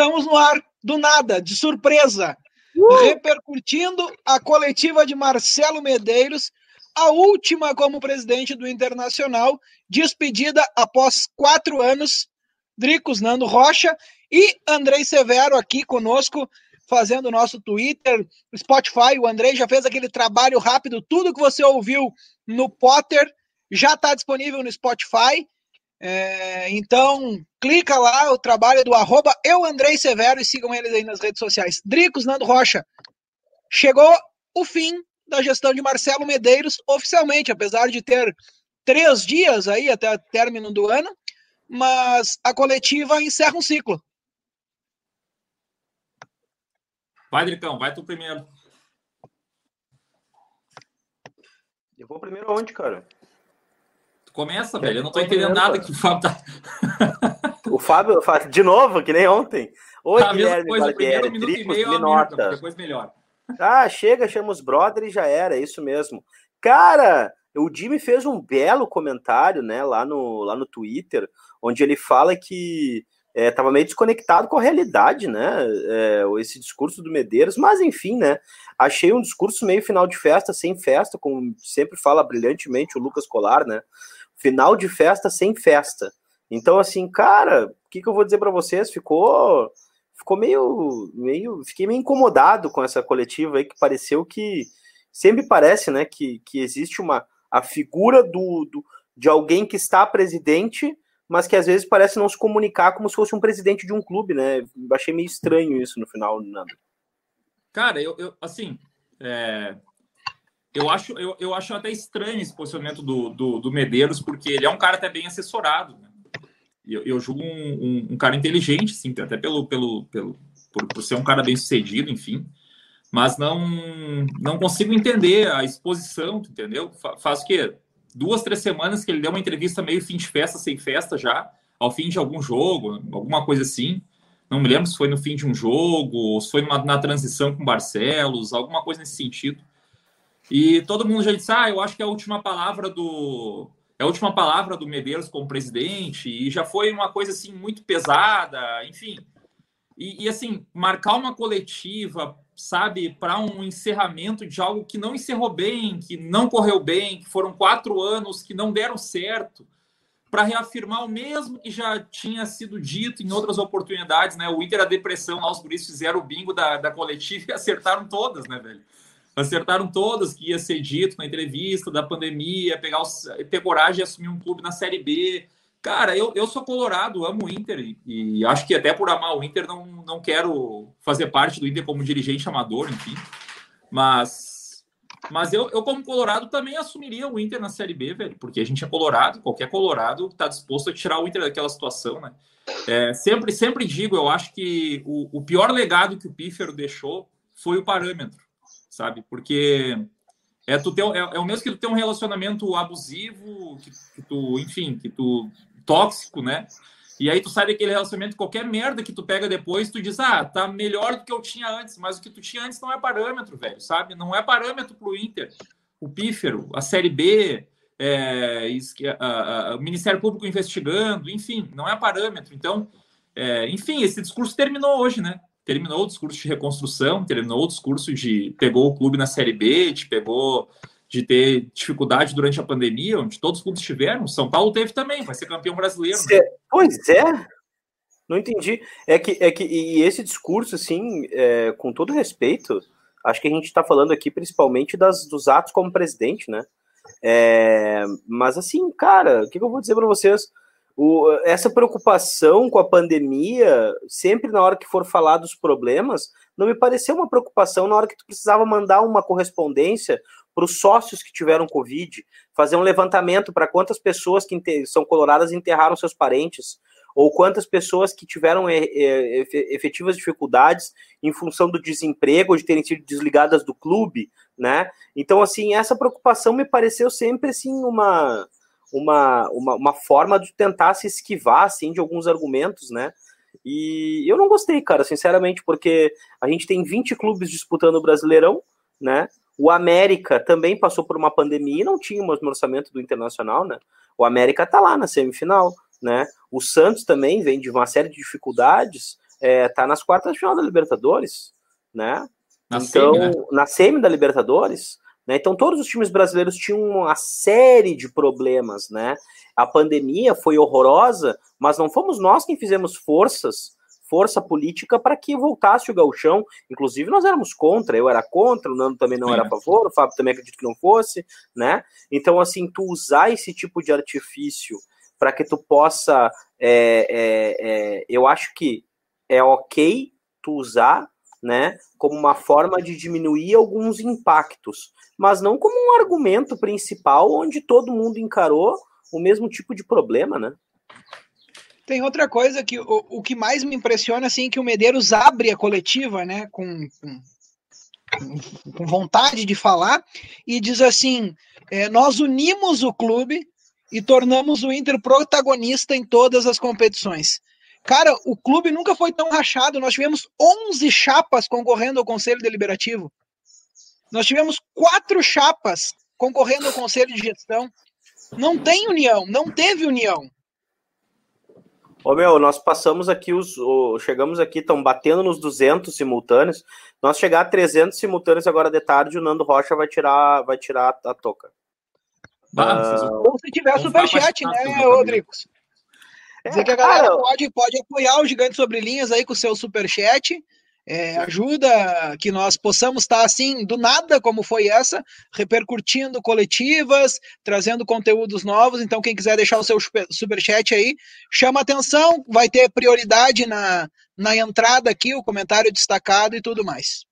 Estamos no ar, do nada, de surpresa, uh! repercutindo a coletiva de Marcelo Medeiros, a última como presidente do Internacional, despedida após quatro anos. Dricos Nando Rocha e Andrei Severo aqui conosco, fazendo o nosso Twitter, Spotify. O Andrei já fez aquele trabalho rápido, tudo que você ouviu no Potter já está disponível no Spotify. É, então, clica lá, o trabalho do arroba eu, Andrei Severo, e sigam eles aí nas redes sociais. Dricos, Nando Rocha. Chegou o fim da gestão de Marcelo Medeiros, oficialmente, apesar de ter três dias aí até o término do ano, mas a coletiva encerra um ciclo. Vai, Dricão, vai tu primeiro. Eu vou primeiro onde, cara? Começa, velho. Eu não tô entendendo nada que o Fábio tá. o Fábio, de novo, que nem ontem. Oi, ah, Guilherme, coisa, primeiro minuto e meio, merda, depois melhor. Ah, chega, chama os brother e já era, é isso mesmo. Cara, o Jimmy fez um belo comentário, né, lá no, lá no Twitter, onde ele fala que estava é, meio desconectado com a realidade, né? É, esse discurso do Medeiros, mas enfim, né? Achei um discurso meio final de festa, sem festa, como sempre fala brilhantemente o Lucas Colar, né? Final de festa sem festa. Então, assim, cara, o que, que eu vou dizer para vocês? Ficou, ficou meio, meio, fiquei meio incomodado com essa coletiva aí que pareceu que sempre parece, né, que, que existe uma a figura do, do de alguém que está presidente, mas que às vezes parece não se comunicar como se fosse um presidente de um clube, né? Achei meio estranho isso no final, Nando. Cara, eu, eu assim, é, eu acho, eu, eu acho até estranho esse posicionamento do, do, do Medeiros, porque ele é um cara até bem assessorado. Né? Eu, eu julgo um, um, um, cara inteligente, sim, até pelo, pelo, pelo por, por, ser um cara bem sucedido, enfim. Mas não não consigo entender a exposição, entendeu? Faz o quê? Duas, três semanas que ele deu uma entrevista meio fim de festa, sem festa já, ao fim de algum jogo, alguma coisa assim. Não me lembro se foi no fim de um jogo, ou se foi numa, na transição com Barcelos, alguma coisa nesse sentido. E todo mundo já disse: ah, eu acho que é a última palavra do. É a última palavra do Medeiros como presidente, e já foi uma coisa assim muito pesada, enfim. E, e assim, marcar uma coletiva, sabe, para um encerramento de algo que não encerrou bem, que não correu bem, que foram quatro anos que não deram certo, para reafirmar o mesmo que já tinha sido dito em outras oportunidades, né? O Inter, a depressão, lá os guris fizeram o bingo da, da coletiva e acertaram todas, né, velho? Acertaram todas que ia ser dito na entrevista da pandemia, pegar ter coragem e assumir um clube na Série B. Cara, eu, eu sou colorado, amo o Inter e, e acho que até por amar o Inter não, não quero fazer parte do Inter como dirigente amador, enfim. Mas, mas eu, eu, como colorado, também assumiria o Inter na Série B, velho, porque a gente é colorado, qualquer colorado está disposto a tirar o Inter daquela situação, né? É, sempre, sempre digo, eu acho que o, o pior legado que o Pífero deixou foi o parâmetro sabe? Porque é, tu ter, é, é o mesmo que tu ter um relacionamento abusivo, que, que, tu, enfim, que tu tóxico, né? E aí tu sai daquele relacionamento, qualquer merda que tu pega depois, tu diz, ah, tá melhor do que eu tinha antes, mas o que tu tinha antes não é parâmetro, velho, sabe? Não é parâmetro pro Inter. O pífero, a Série B, é, a, a, o Ministério Público investigando, enfim, não é parâmetro. Então, é, enfim, esse discurso terminou hoje, né? Terminou o discurso de reconstrução, terminou o discurso de pegou o clube na Série B, de pegou de ter dificuldade durante a pandemia, onde todos os clubes tiveram. São Paulo teve também, vai ser campeão brasileiro. Né? Pois é. Não entendi. É que, é que e esse discurso, assim, é, com todo respeito, acho que a gente está falando aqui principalmente das, dos atos como presidente, né? É, mas assim, cara, o que, eu vou dizer para vocês? O, essa preocupação com a pandemia, sempre na hora que for falar dos problemas, não me pareceu uma preocupação na hora que tu precisava mandar uma correspondência para os sócios que tiveram Covid, fazer um levantamento para quantas pessoas que são coloradas enterraram seus parentes, ou quantas pessoas que tiveram é, é, efetivas dificuldades em função do desemprego, ou de terem sido desligadas do clube, né? Então, assim, essa preocupação me pareceu sempre, assim, uma uma, uma, uma forma de tentar se esquivar, assim, de alguns argumentos, né? E eu não gostei, cara, sinceramente, porque a gente tem 20 clubes disputando o Brasileirão, né? O América também passou por uma pandemia e não tinha um orçamento do Internacional, né? O América tá lá na semifinal, né? O Santos também vem de uma série de dificuldades, é, tá nas quartas de final da Libertadores, né? Na então, semi, né? na semi da Libertadores, né? Então, todos os times brasileiros tinham uma série de problemas, né? A pandemia foi horrorosa, mas não fomos nós quem fizemos forças força política para que voltasse o gauchão. Inclusive, nós éramos contra, eu era contra, o Nando também não Sim. era a favor, o Fábio também acredito que não fosse, né? Então, assim, tu usar esse tipo de artifício para que tu possa. É, é, é, eu acho que é ok tu usar, né, como uma forma de diminuir alguns impactos, mas não como um argumento principal onde todo mundo encarou o mesmo tipo de problema, né? Tem outra coisa que o, o que mais me impressiona assim é que o Medeiros abre a coletiva, né, com, com, com vontade de falar e diz assim: é, nós unimos o clube e tornamos o Inter protagonista em todas as competições. Cara, o clube nunca foi tão rachado. Nós tivemos 11 chapas concorrendo ao Conselho Deliberativo. Nós tivemos quatro chapas concorrendo ao Conselho de Gestão. Não tem união, não teve união. Ô meu, nós passamos aqui os. chegamos aqui, estão batendo nos 200 simultâneos. Nós chegar a 300 simultâneos agora de tarde, o Nando Rocha vai tirar, vai tirar a, toca. uh, ou se tiver superchat, né, Rodrigos? Dizer que a galera pode, pode apoiar o Gigante Sobre Linhas aí com o seu superchat é, ajuda que nós possamos estar assim, do nada, como foi essa, repercutindo coletivas, trazendo conteúdos novos. Então, quem quiser deixar o seu superchat aí, chama atenção, vai ter prioridade na, na entrada aqui, o comentário destacado e tudo mais.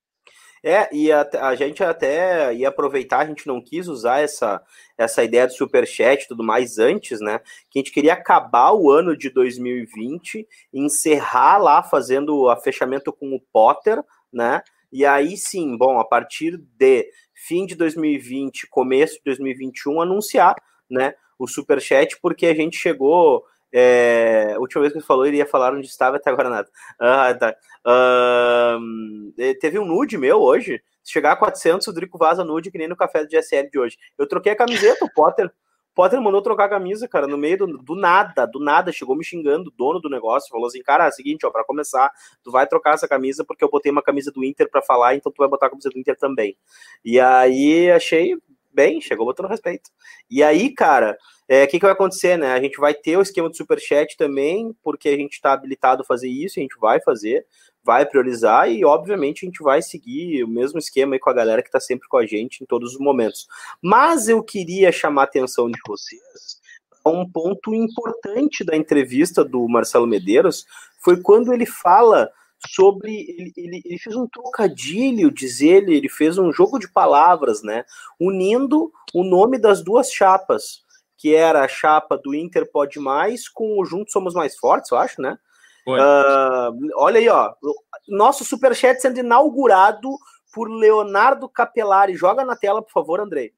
É, e a, a, gente até ia aproveitar, a gente não quis usar essa, essa ideia do superchat e tudo mais antes, né? Que a gente queria acabar o ano de 2020, encerrar lá fazendo a fechamento com o Potter, né? E aí sim, bom, a partir de fim de 2020, começo de 2021, anunciar, né? O superchat, porque a gente chegou é, a última vez que ele falou, ele ia falar onde estava, até agora nada. Ah, tá. Uh, teve um nude meu hoje. Se chegar a 400, o Drico vaza nude, que nem no café do GSL de hoje. Eu troquei a camiseta, o Potter. Potter mandou trocar a camisa, cara, no meio do, do, nada, do nada, chegou me xingando, dono do negócio, falou assim, cara, é o seguinte, ó, pra começar, tu vai trocar essa camisa porque eu botei uma camisa do Inter pra falar, então tu vai botar a camisa do Inter também. E aí, achei bem, chegou botando respeito. E aí, cara, o é, que, que vai acontecer, né? A gente vai ter o esquema do superchat também, porque a gente está habilitado a fazer isso, a gente vai fazer, vai priorizar e, obviamente, a gente vai seguir o mesmo esquema aí com a galera que está sempre com a gente em todos os momentos. Mas eu queria chamar a atenção de vocês um ponto importante da entrevista do Marcelo Medeiros, foi quando ele fala sobre. Ele, ele, ele, fez um trocadilho, diz ele, ele fez um jogo de palavras, né? Unindo o nome das duas chapas que era a chapa do Inter Pode Mais com o Juntos Somos Mais Fortes, eu acho, né? Uh, olha aí, ó. Nosso superchat sendo inaugurado por Leonardo Capelari. Joga na tela, por favor, Andrei.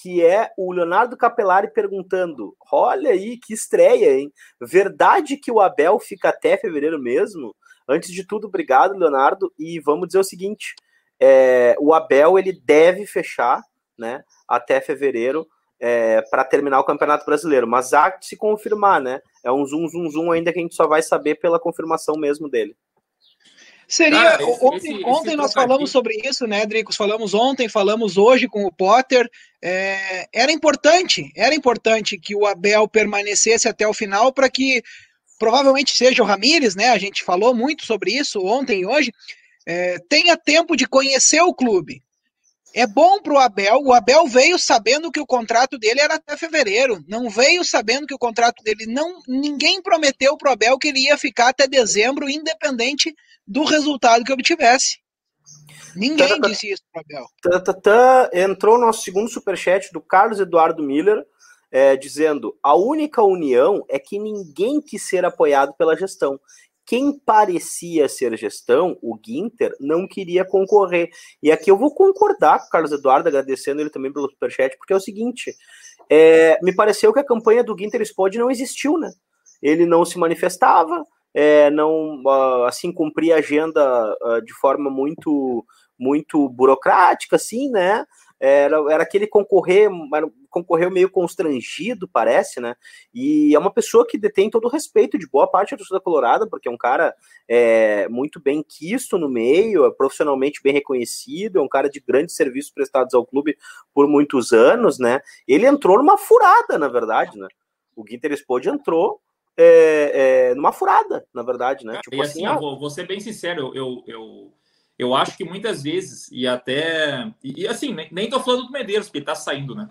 Que é o Leonardo Capelari perguntando: Olha aí, que estreia, hein? Verdade que o Abel fica até fevereiro mesmo? Antes de tudo, obrigado, Leonardo. E vamos dizer o seguinte: é, o Abel ele deve fechar né, até fevereiro é, para terminar o Campeonato Brasileiro. Mas há que se confirmar, né? É um zoom, zoom, zoom ainda que a gente só vai saber pela confirmação mesmo dele. Seria. Ah, esse, ontem, esse, ontem esse nós falamos sobre isso, né, Dricos? Falamos ontem, falamos hoje com o Potter. É, era importante, era importante que o Abel permanecesse até o final para que provavelmente seja o Ramires, né? A gente falou muito sobre isso ontem e hoje. É, tenha tempo de conhecer o clube, é bom para o Abel. O Abel veio sabendo que o contrato dele era até fevereiro. Não veio sabendo que o contrato dele não. Ninguém prometeu para o Abel que ele ia ficar até dezembro, independente do resultado que obtivesse. Ninguém tá, tá, disse isso para o Abel. Tá, tá, tá, entrou nosso segundo superchat do Carlos Eduardo Miller, é, dizendo: a única união é que ninguém quis ser apoiado pela gestão quem parecia ser gestão, o Ginter, não queria concorrer. E aqui eu vou concordar com o Carlos Eduardo, agradecendo ele também pelo superchat, porque é o seguinte: é, me pareceu que a campanha do Ginter Spod não existiu, né? Ele não se manifestava, é, não uh, assim cumpria a agenda uh, de forma muito muito burocrática, assim, né? Era, era aquele concorrer, concorreu meio constrangido, parece, né? E é uma pessoa que detém todo o respeito de boa parte da torcida colorada, porque é um cara é, muito bem quisto no meio, é profissionalmente bem reconhecido, é um cara de grandes serviços prestados ao clube por muitos anos, né? Ele entrou numa furada, na verdade, né? O Ginter Spode entrou é, é, numa furada, na verdade, né? tipo e assim, assim ah, vou, vou, ser bem sincero, eu, eu, eu acho que muitas vezes, e até. E, assim, nem, tô falando do Medeiros, porque tá saindo, né?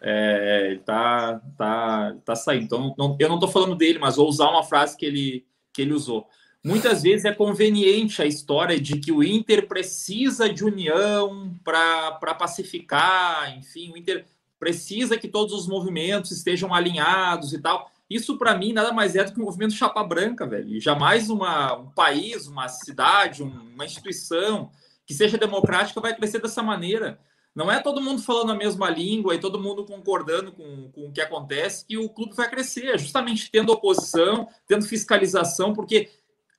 É, ele tá, tá, tá saindo. Então, não, eu não tô falando dele, mas vou usar uma frase que ele, que ele usou. Muitas vezes é conveniente a história de que o Inter precisa de união para pacificar, enfim, o Inter precisa que todos os movimentos estejam alinhados e tal. Isso, para mim, nada mais é do que um movimento chapa branca, velho. E jamais uma, um país, uma cidade, uma instituição que seja democrática vai crescer dessa maneira. Não é todo mundo falando a mesma língua e todo mundo concordando com, com o que acontece que o clube vai crescer. É justamente tendo oposição, tendo fiscalização, porque,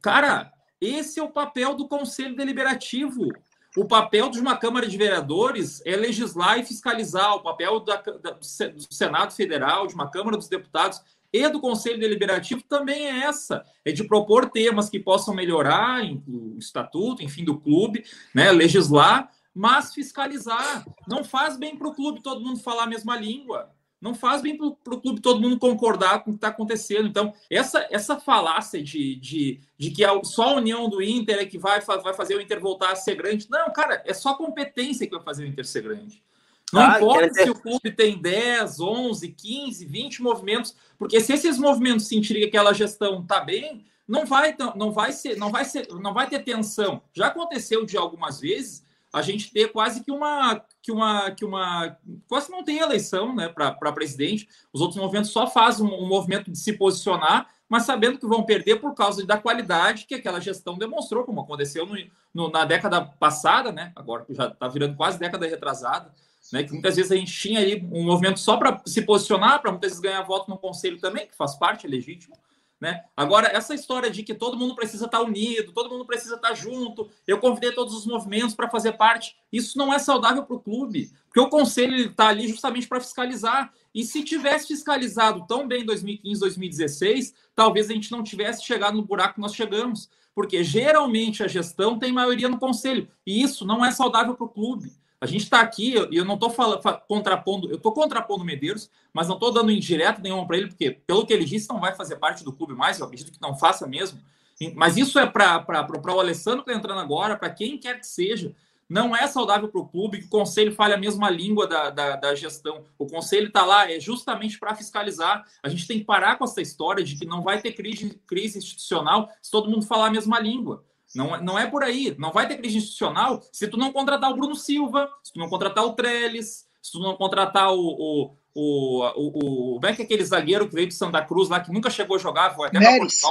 cara, esse é o papel do Conselho Deliberativo. O papel de uma Câmara de Vereadores é legislar e fiscalizar. O papel da, da, do Senado Federal, de uma Câmara dos Deputados e do Conselho Deliberativo também é essa, é de propor temas que possam melhorar o estatuto, enfim, do clube, né, legislar, mas fiscalizar. Não faz bem para o clube todo mundo falar a mesma língua. Não faz bem para o clube todo mundo concordar com o que está acontecendo. Então, essa, essa falácia de, de, de que só a união do Inter é que vai, vai fazer o Inter voltar a ser grande. Não, cara, é só competência que vai fazer o Inter ser grande. Não ah, importa se o clube tem 10, 11, 15, 20 movimentos, porque se esses movimentos sentirem que aquela gestão está bem, não vai, não vai ser, não vai ser, não vai ter tensão. Já aconteceu de algumas vezes a gente ter quase que uma que uma que uma quase não tem eleição, né, para presidente. Os outros movimentos só fazem um, um, movimento de se posicionar, mas sabendo que vão perder por causa da qualidade que aquela gestão demonstrou, como aconteceu no, no, na década passada, né? Agora já está virando quase década retrasada né, que muitas vezes a gente tinha ali um movimento só para se posicionar, para muitas vezes ganhar voto no conselho também, que faz parte, é legítimo. Né? Agora, essa história de que todo mundo precisa estar unido, todo mundo precisa estar junto, eu convidei todos os movimentos para fazer parte, isso não é saudável para o clube, porque o conselho está ali justamente para fiscalizar. E se tivesse fiscalizado tão bem em 2015, 2016, talvez a gente não tivesse chegado no buraco que nós chegamos, porque geralmente a gestão tem maioria no conselho, e isso não é saudável para o clube. A gente está aqui, e eu não estou contrapondo, eu estou contrapondo o Medeiros, mas não estou dando indireto nenhuma para ele, porque, pelo que ele disse, não vai fazer parte do clube mais, eu acredito que não faça mesmo. Mas isso é para o Alessandro que está entrando agora, para quem quer que seja. Não é saudável para o clube que o conselho fale a mesma língua da, da, da gestão. O conselho está lá é justamente para fiscalizar. A gente tem que parar com essa história de que não vai ter crise, crise institucional se todo mundo falar a mesma língua. Não, é, não é por aí. Não vai ter crise institucional se tu não contratar o Bruno Silva, se tu não contratar o Trellis, se tu não contratar o. o, o, o, o como é que é aquele zagueiro que veio de Santa Cruz lá, que nunca chegou a jogar, foi até Neres.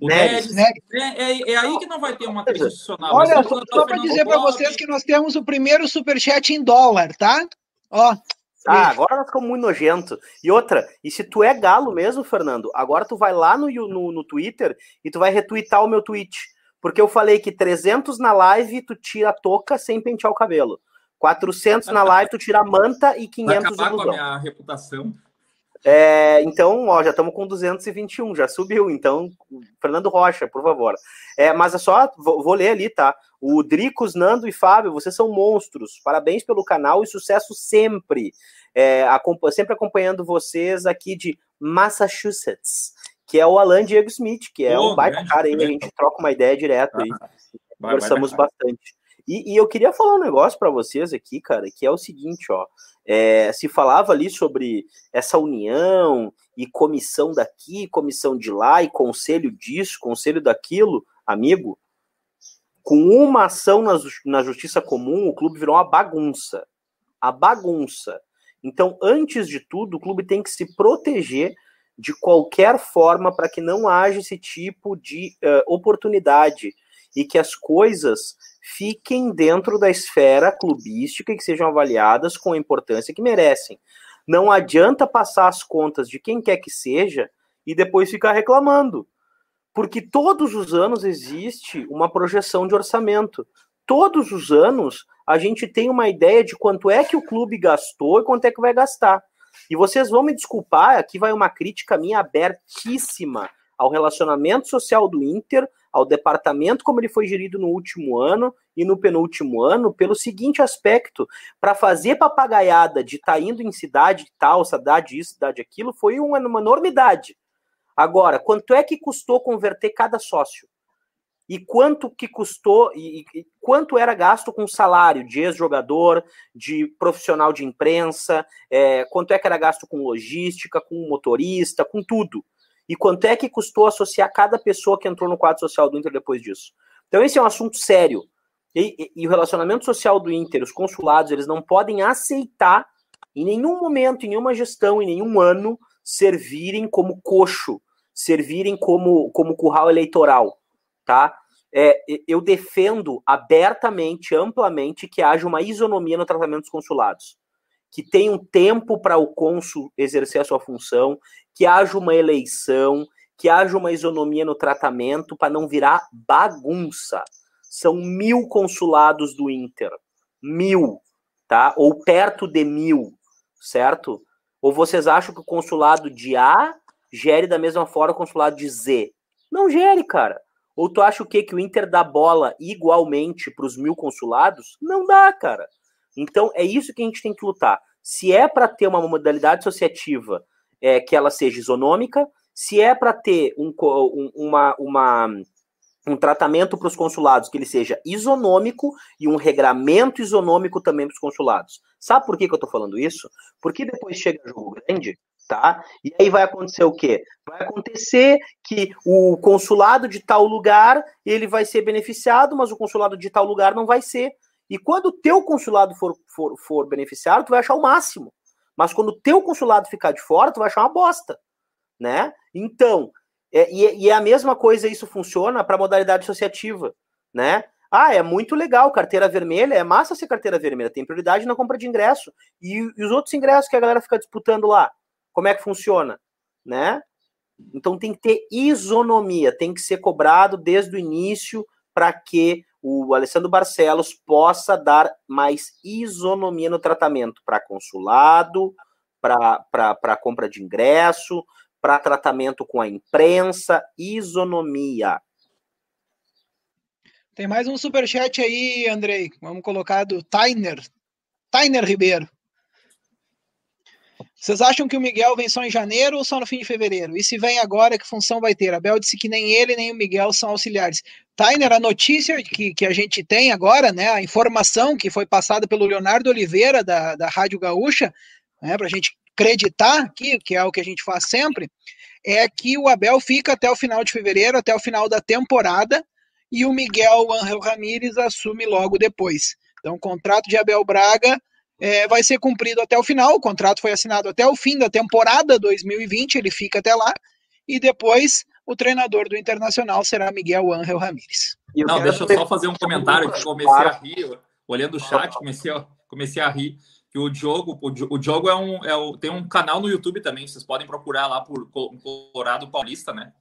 O Neres. Neres. É, é, é, aí que não vai ter uma crise institucional. Olha, só, só para dizer para vocês que nós temos o primeiro superchat em dólar, tá? Ó. Ah, agora nós ficamos muito nojento. E outra, e se tu é galo mesmo, Fernando, agora tu vai lá no, no, no Twitter e tu vai retweetar o meu tweet. Porque eu falei que 300 na live tu tira a touca sem pentear o cabelo. 400 na live tu tira a manta e 500 Vai acabar com a minha reputação. É, então, ó, já estamos com 221, já subiu. Então, Fernando Rocha, por favor. É, mas é só, vou, vou, ler ali, tá? O Dricos, Nando e Fábio, vocês são monstros. Parabéns pelo canal e sucesso sempre. É, sempre acompanhando vocês aqui de Massachusetts que é o Alan Diego Smith, que é oh, um baita cara aí, a gente troca uma ideia direto aí, ah, conversamos vai, vai, bastante. E, e, eu queria falar um negócio para vocês aqui, cara, que é o seguinte, ó, é, se falava ali sobre essa união e comissão daqui, comissão de lá, e conselho disso, conselho daquilo, amigo, com uma ação na, na justiça comum, o clube virou uma bagunça. A bagunça. Então, antes de tudo, o clube tem que se proteger de qualquer forma para que não haja esse tipo de uh, oportunidade e que as coisas fiquem dentro da esfera clubística e que sejam avaliadas com a importância que merecem. Não adianta passar as contas de quem quer que seja e depois ficar reclamando. Porque todos os anos existe uma projeção de orçamento. Todos os anos a gente tem uma ideia de quanto é que o clube gastou e quanto é que vai gastar. E vocês vão me desculpar, aqui vai uma crítica minha abertíssima ao relacionamento social do Inter, ao departamento como ele foi gerido no último ano e no penúltimo ano, pelo seguinte aspecto: para fazer papagaiada de estar tá indo em cidade tal, cidade isso, cidade aquilo, foi uma, uma enormidade. Agora, quanto é que custou converter cada sócio? E quanto que custou, e, e quanto era gasto com salário de ex-jogador, de profissional de imprensa, é, quanto é que era gasto com logística, com motorista, com tudo e quanto é que custou associar cada pessoa que entrou no quadro social do Inter depois disso. Então, esse é um assunto sério. E, e, e, o relacionamento social do Inter, os consulados, eles não podem aceitar, em nenhum momento, em nenhuma gestão, em nenhum ano, servirem como coxo, servirem como, como curral eleitoral, tá? É, eu defendo abertamente, amplamente, que haja uma isonomia no tratamento dos consulados que tenha um tempo para o cônsul exercer a sua função, que haja uma eleição, que haja uma isonomia no tratamento para não virar bagunça. São mil consulados do Inter. Mil, tá? Ou perto de mil, certo? Ou vocês acham que o consulado de A gere da mesma forma o consulado de Z? Não gere, cara. Ou tu acha o quê? Que o Inter dá bola igualmente para os mil consulados? Não dá, cara. Então, é isso que a gente tem que lutar. Se é para ter uma modalidade associativa é, que ela seja isonômica, se é para ter um, um, uma, uma, um tratamento para os consulados que ele seja isonômico e um regramento isonômico também para os consulados. Sabe por que, que eu estou falando isso? Porque depois chega jogo grande, tá? E aí vai acontecer o quê? Vai acontecer que o consulado de tal lugar ele vai ser beneficiado, mas o consulado de tal lugar não vai ser. E quando o teu consulado for, for, for beneficiário, tu vai achar o máximo. Mas quando o teu consulado ficar de fora, tu vai achar uma bosta, né? Então, é, e, e é a mesma coisa isso funciona para a modalidade associativa, né? Ah, é muito legal, carteira vermelha, é massa ser carteira vermelha, tem prioridade na compra de ingresso. E, e os outros ingressos que a galera fica disputando lá, como é que funciona, né? Então tem que ter isonomia, tem que ser cobrado desde o início para que o Alessandro Barcelos possa dar mais isonomia no tratamento para consulado, para compra de ingresso, para tratamento com a imprensa, isonomia. Tem mais um superchat aí, Andrei. Vamos colocar do Tainer. Tainer Ribeiro. Vocês acham que o Miguel vem só em janeiro ou só no fim de fevereiro? E se vem agora, que função vai ter? Abel disse que nem ele nem o Miguel são auxiliares. Tainer, a notícia que, que a gente tem agora, né, a informação que foi passada pelo Leonardo Oliveira, da, da Rádio Gaúcha, né, para a gente acreditar aqui, que é o que a gente faz sempre, é que o Abel fica até o final de fevereiro, até o final da temporada, e o Miguel Angel Ramírez assume logo depois. Então, o contrato de Abel Braga é, vai ser cumprido até o final. O contrato foi assinado até o fim da temporada 2020, ele fica até lá, e depois o treinador do Internacional será Miguel Ángel Ramírez. Não, deixa eu só fazer um comentário que comecei a rir, olhando o chat, comecei a, comecei a rir que o Diogo, o Diogo é um, é o, tem um canal no YouTube também, vocês podem procurar lá por Colorado Paulista, né?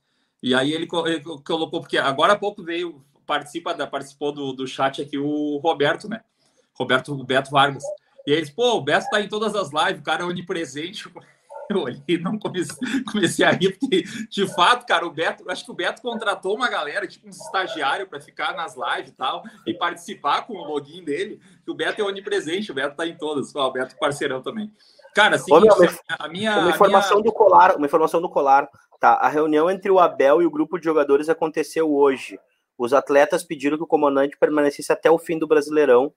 E aí ele, ele colocou, porque agora há pouco veio, participa da, participou do, do chat aqui o Roberto, né? Roberto Beto Vargas. E aí eles, pô, o Beto tá em todas as lives, o cara é onipresente. Eu olhei e não comecei, comecei a rir, porque, de fato, cara, o Beto, acho que o Beto contratou uma galera, tipo um estagiário, para ficar nas lives e tal, e participar com o login dele, que o Beto é onipresente, o Beto tá em todas. Ó, o Beto parceirão também. Cara, seguinte, Ô, meu, a minha. Uma informação minha... do colar, uma informação do colar. Tá, a reunião entre o Abel e o grupo de jogadores aconteceu hoje. Os atletas pediram que o comandante permanecesse até o fim do Brasileirão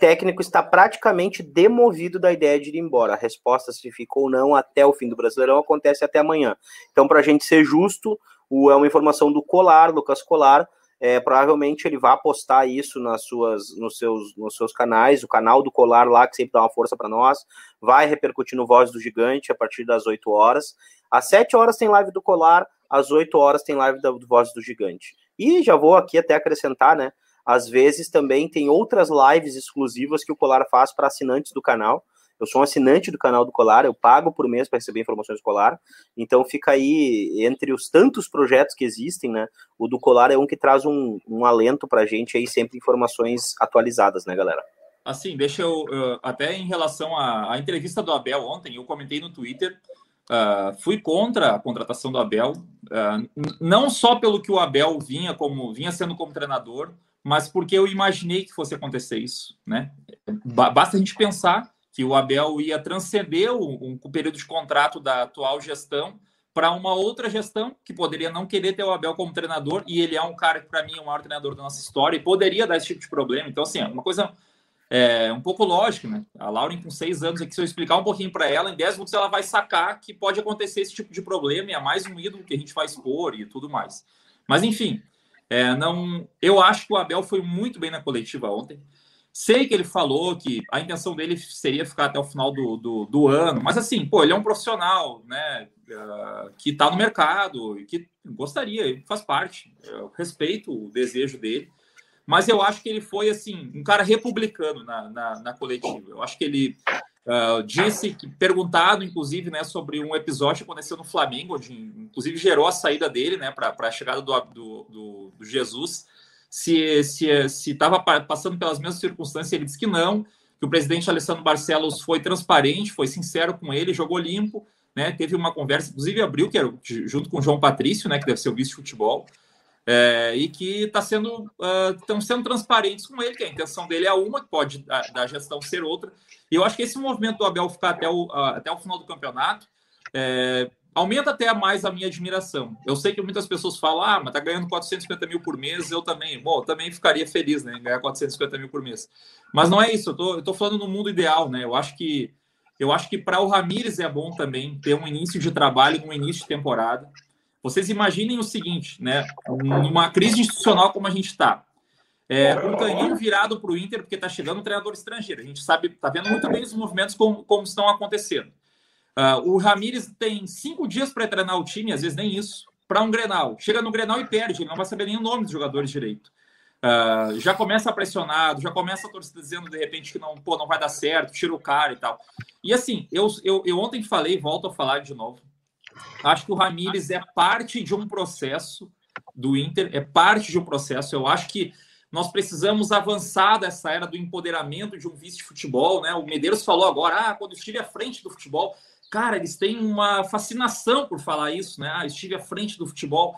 técnico está praticamente demovido da ideia de ir embora. A resposta se ficou ou não até o fim do Brasileirão acontece até amanhã. Então, para a gente ser justo, é uma informação do Colar, Lucas Colar. É, provavelmente ele vai postar isso nas suas, nos, seus, nos seus canais, o canal do Colar lá, que sempre dá uma força para nós, vai repercutir no Voz do Gigante a partir das 8 horas. Às 7 horas tem live do Colar, às 8 horas tem live do Voz do Gigante. E já vou aqui até acrescentar, né? Às vezes também tem outras lives exclusivas que o Colar faz para assinantes do canal. Eu sou um assinante do canal do Colar, eu pago por mês para receber informações do Colar. Então fica aí entre os tantos projetos que existem, né? O do Colar é um que traz um, um alento para a gente aí, sempre informações atualizadas, né, galera? assim, deixa eu. Até em relação à, à, entrevista do Abel ontem, eu comentei no Twitter. Uh, fui contra a contratação do Abel, uh, não só pelo que o Abel vinha como vinha sendo como treinador, mas porque eu imaginei que fosse acontecer isso, né? Basta a gente pensar que o Abel ia transcender um, um período de contrato da atual gestão para uma outra gestão que poderia não querer ter o Abel como treinador e ele é um cara que para mim é o maior treinador da nossa história e poderia dar esse tipo de problema. Então assim, é uma coisa é um pouco lógica, né? A Lauren com seis anos aqui, se eu explicar um pouquinho para ela, em dez minutos ela vai sacar que pode acontecer esse tipo de problema e é mais um ídolo que a gente faz expor e tudo mais. Mas enfim, é, não, eu acho que o Abel foi muito bem na coletiva ontem. Sei que ele falou que a intenção dele seria ficar até o final do, do, do ano, mas assim, pô, ele é um profissional, né? Uh, que está no mercado e que gostaria, faz parte. Eu respeito o desejo dele, mas eu acho que ele foi assim um cara republicano na, na, na coletiva. Eu acho que ele disse que perguntado, inclusive, né, sobre um episódio que aconteceu no Flamengo, onde inclusive gerou a saída dele, né, para a chegada do, do, do, Jesus se se se estava passando pelas mesmas circunstâncias, ele disse que não, que o presidente Alessandro Barcelos foi transparente, foi sincero com ele, jogou limpo, né? Teve uma conversa, inclusive abriu que era junto com o João Patrício, né? Que deve ser o vice de futebol. É, e que está sendo estão uh, sendo transparentes com ele, que a intenção dele é uma, que pode da, da gestão ser outra. E eu acho que esse movimento do Abel ficar até o, uh, até o final do campeonato é, aumenta até mais a minha admiração. Eu sei que muitas pessoas falam, ah, mas tá ganhando 450 mil por mês, eu também. Bom, eu também ficaria feliz, né, ganhar 450 mil por mês. Mas não é isso, eu tô, eu tô falando no mundo ideal, né? Eu acho que eu acho que para o Ramires é bom também ter um início de trabalho, um início de temporada. Vocês imaginem o seguinte, né? Numa crise institucional como a gente está, é, um canhão virado para o Inter, porque está chegando um treinador estrangeiro. A gente sabe, está vendo muito bem os movimentos como, como estão acontecendo. Uh, o Ramires tem cinco dias para treinar o time, às vezes nem isso, para um Grenal. Chega no Grenal e perde, ele não vai saber nem o nome dos jogadores direito. Uh, já começa pressionado, já começa a torcida dizendo de repente que não, pô, não vai dar certo, tira o cara e tal. E assim, eu, eu, eu ontem falei, volto a falar de novo. Acho que o Ramires é parte de um processo do Inter, é parte de um processo. Eu acho que nós precisamos avançar dessa era do empoderamento de um vice de futebol, né? O Medeiros falou agora, ah, quando estive à frente do futebol, cara, eles têm uma fascinação por falar isso, né? Ah, estive à frente do futebol.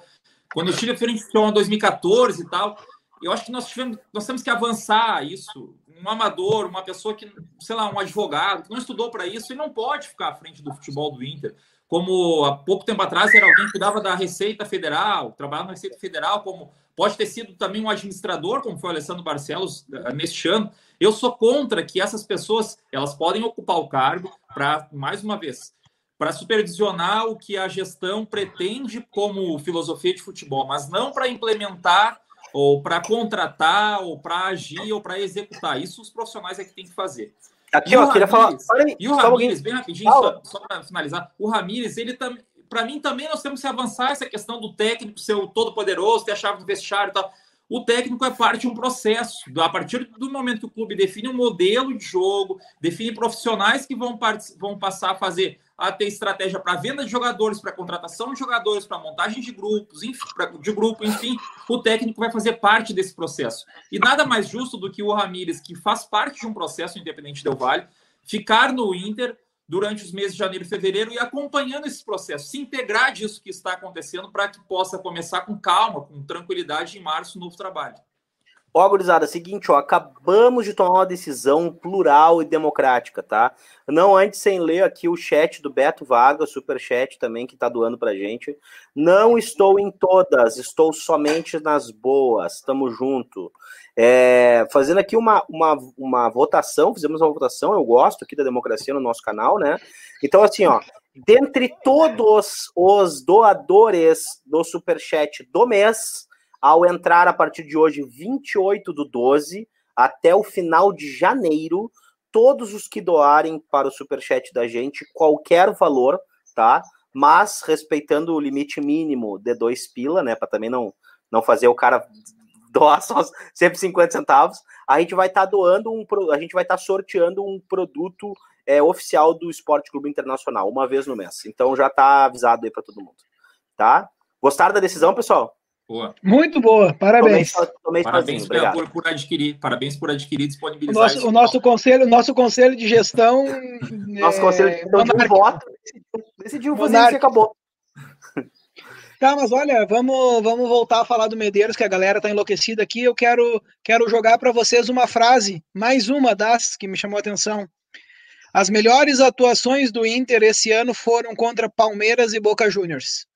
Quando eu estive à frente do futebol em 2014 e tal, eu acho que nós tivemos, nós temos que avançar isso. Um amador, uma pessoa que, sei lá, um advogado que não estudou para isso e não pode ficar à frente do futebol do Inter. Como há pouco tempo atrás era alguém que cuidava da Receita Federal, trabalhava na Receita Federal, como pode ter sido também um administrador, como foi o Alessandro Barcelos eh, neste ano. Eu sou contra que essas pessoas elas podem ocupar o cargo para, mais uma vez, para supervisionar o que a gestão pretende como filosofia de futebol, mas não para implementar ou para contratar ou para agir ou para executar. Isso os profissionais é que tem que fazer. Aqui, ó, queria falar. E o Ramires, bem rapidinho, só, só para finalizar, o Ramires, ele também para mim também nós temos que avançar essa questão do técnico ser o todo poderoso, ter a chave do vestiário e tal. O técnico é parte de um processo. A partir do momento que o clube define um modelo de jogo, define profissionais que vão, vão passar a fazer a ter estratégia para venda de jogadores, para contratação de jogadores, para montagem de grupos, enfim, pra, de grupo, enfim, o técnico vai fazer parte desse processo. E nada mais justo do que o Ramires, que faz parte de um processo independente do Vale, ficar no Inter durante os meses de janeiro e fevereiro e acompanhando esse processo, se integrar disso que está acontecendo para que possa começar com calma, com tranquilidade em março, um novo trabalho. Ó, gurizada, seguinte, ó, acabamos de tomar uma decisão plural e democrática, tá? Não antes sem ler aqui o chat do Beto Vaga, super chat também que tá doando pra gente. Não estou em todas, estou somente nas boas. Tamo junto. É, fazendo aqui uma, uma, uma votação, fizemos uma votação, eu gosto aqui da democracia no nosso canal, né? Então, assim, ó, dentre todos os doadores do Superchat do mês, ao entrar a partir de hoje, 28 do 12, até o final de janeiro, todos os que doarem para o Superchat da gente, qualquer valor, tá? Mas respeitando o limite mínimo de dois pila, né? Para também não, não fazer o cara doar só sempre 50 centavos, a gente vai estar tá doando um a gente vai estar tá sorteando um produto é, oficial do Esporte Clube Internacional, uma vez no mês. Então já está avisado aí para todo mundo, tá? Gostaram da decisão, pessoal? Boa. Muito boa, parabéns. Tomei, tomei parabéns por, por, adquirir, parabéns por adquirir disponibilizar. O nosso, o nosso conselho, nosso conselho de gestão. Nosso é, conselho de gestão de voto decidiu fazer isso e acabou. Tá, mas olha, vamos, vamos voltar a falar do Medeiros, que a galera tá enlouquecida aqui. Eu quero, quero jogar para vocês uma frase, mais uma das que me chamou a atenção. As melhores atuações do Inter esse ano foram contra Palmeiras e Boca Juniors.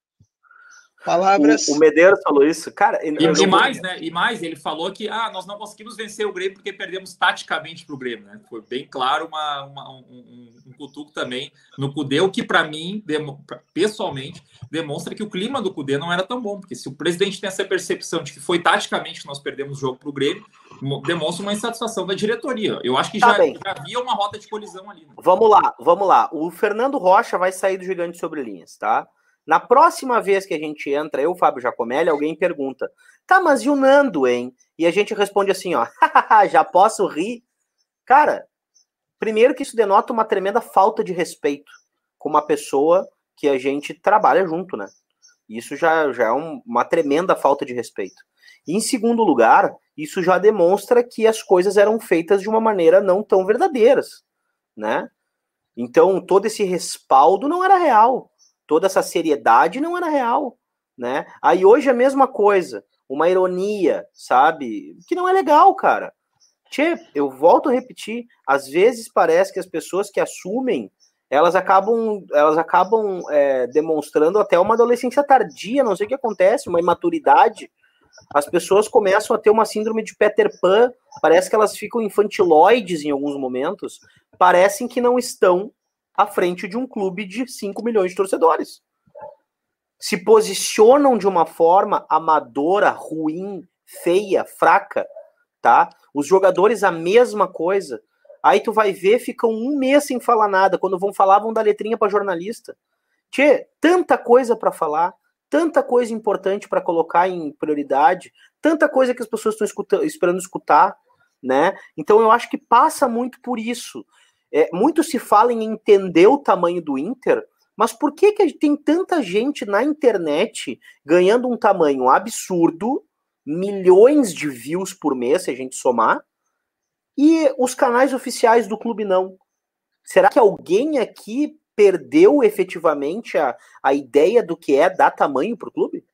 Palavras. O, o Medeiros falou isso, cara. E, e mais, né? E mais, ele falou que ah, nós não conseguimos vencer o Grêmio porque perdemos taticamente para o Grêmio, né? Foi bem claro uma, uma um, um, um, cutuco também no Cudê, o que para mim, demo, pessoalmente, demonstra que o clima do Cudê não era tão bom, porque se o presidente tem essa percepção de que foi taticamente que nós perdemos o jogo para o Grêmio, demonstra uma insatisfação da diretoria. Eu acho que tá já, já, havia uma rota de colisão ali. Né? Vamos lá, vamos lá. O Fernando Rocha vai sair do Gigante sobre Linhas, tá? Na próxima vez que a gente entra, eu, Fábio Jacomelli, alguém pergunta: tá, mas e o Nando, hein? E a gente responde assim: ó, já posso rir? Cara, primeiro que isso denota uma tremenda falta de respeito com uma pessoa que a gente trabalha junto, né? Isso já, já é um, uma tremenda falta de respeito. E em segundo lugar, isso já demonstra que as coisas eram feitas de uma maneira não tão verdadeiras, né? Então, todo esse respaldo não era real toda essa seriedade não era real, né? Aí hoje é a mesma coisa, uma ironia, sabe? Que não é legal, cara. Tchê, eu volto a repetir, às vezes parece que as pessoas que assumem, elas acabam, elas acabam é, demonstrando até uma adolescência tardia, não sei o que acontece, uma imaturidade. As pessoas começam a ter uma síndrome de Peter Pan, parece que elas ficam infantiloides em alguns momentos, parecem que não estão à frente de um clube de 5 milhões de torcedores. Se posicionam de uma forma amadora, ruim, feia, fraca, tá? Os jogadores a mesma coisa. Aí tu vai ver, ficam um mês sem falar nada. Quando vão falar, vão dar letrinha para jornalista. Tchê, tanta coisa para falar, tanta coisa importante para colocar em prioridade, tanta coisa que as pessoas estão esperando escutar, né? Então eu acho que passa muito por isso. É, muito se fala em entender o tamanho do Inter, mas por que, que tem tanta gente na internet ganhando um tamanho absurdo, milhões de views por mês, se a gente somar, e os canais oficiais do clube não? Será que alguém aqui perdeu efetivamente a, a ideia do que é dar tamanho para o clube?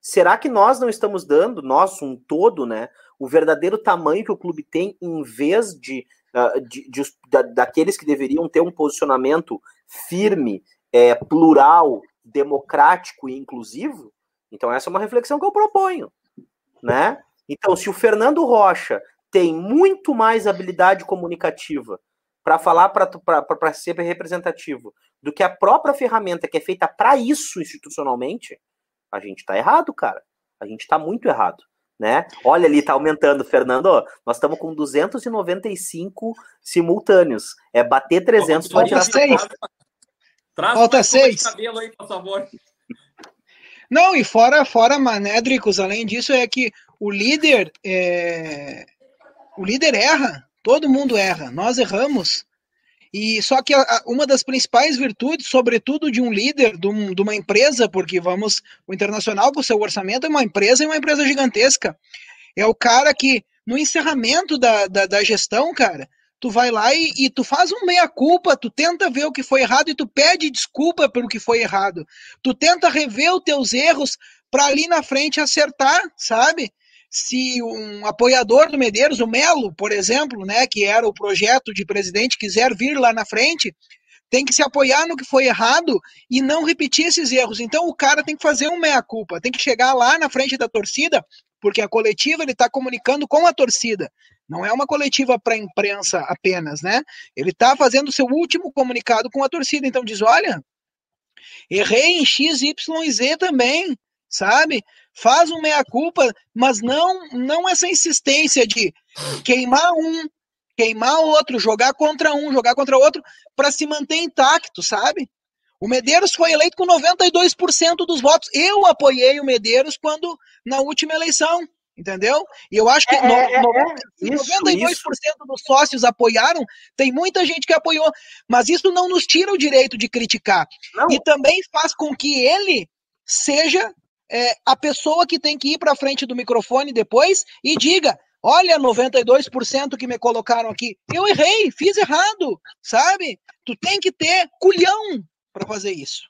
Será que nós não estamos dando, nós, um todo, né, o verdadeiro tamanho que o clube tem, em vez de de, de, da, daqueles que deveriam ter um posicionamento firme, é, plural, democrático e inclusivo? Então, essa é uma reflexão que eu proponho. Né? Então, se o Fernando Rocha tem muito mais habilidade comunicativa para falar para ser representativo do que a própria ferramenta que é feita para isso institucionalmente, a gente está errado, cara. A gente está muito errado né? Olha ali, tá aumentando, Fernando. Nós estamos com 295 simultâneos. É bater 300 para tirar seis. Falta seis. Cabelo aí, por favor. Não, e fora, fora manédricos, além disso, é que o líder é... o líder erra, todo mundo erra, nós erramos. E só que a, uma das principais virtudes, sobretudo de um líder, de, um, de uma empresa, porque vamos, o internacional com seu orçamento é uma empresa e uma empresa gigantesca. É o cara que, no encerramento da, da, da gestão, cara, tu vai lá e, e, tu faz um meia-culpa, tu tenta ver o que foi errado e tu pede desculpa pelo que foi errado. Tu tenta rever os teus erros para ali na frente acertar, sabe? Se um apoiador do Medeiros, o Melo, por exemplo, né, que era o projeto de presidente, quiser vir lá na frente, tem que se apoiar no que foi errado e não repetir esses erros. Então o cara tem que fazer um meia-culpa, tem que chegar lá na frente da torcida, porque a coletiva ele está comunicando com a torcida. Não é uma coletiva para a imprensa apenas, né? Ele está fazendo o seu último comunicado com a torcida. Então diz: olha, errei em X, Y e Z também, sabe? faz um meia-culpa, mas não, não essa insistência de queimar um, queimar outro, jogar contra um, jogar contra outro, para se manter intacto, sabe? O Medeiros foi eleito com 92% dos votos. Eu apoiei o Medeiros quando na última eleição, entendeu? E eu acho que é, no, é, no, é, isso, 92% isso. dos sócios apoiaram, tem muita gente que apoiou, mas isso não nos tira o direito de criticar. Não. E também faz com que ele seja é, a pessoa que tem que ir para frente do microfone depois e diga: olha, 92% que me colocaram aqui, eu errei, fiz errado, sabe? Tu tem que ter culhão para fazer isso.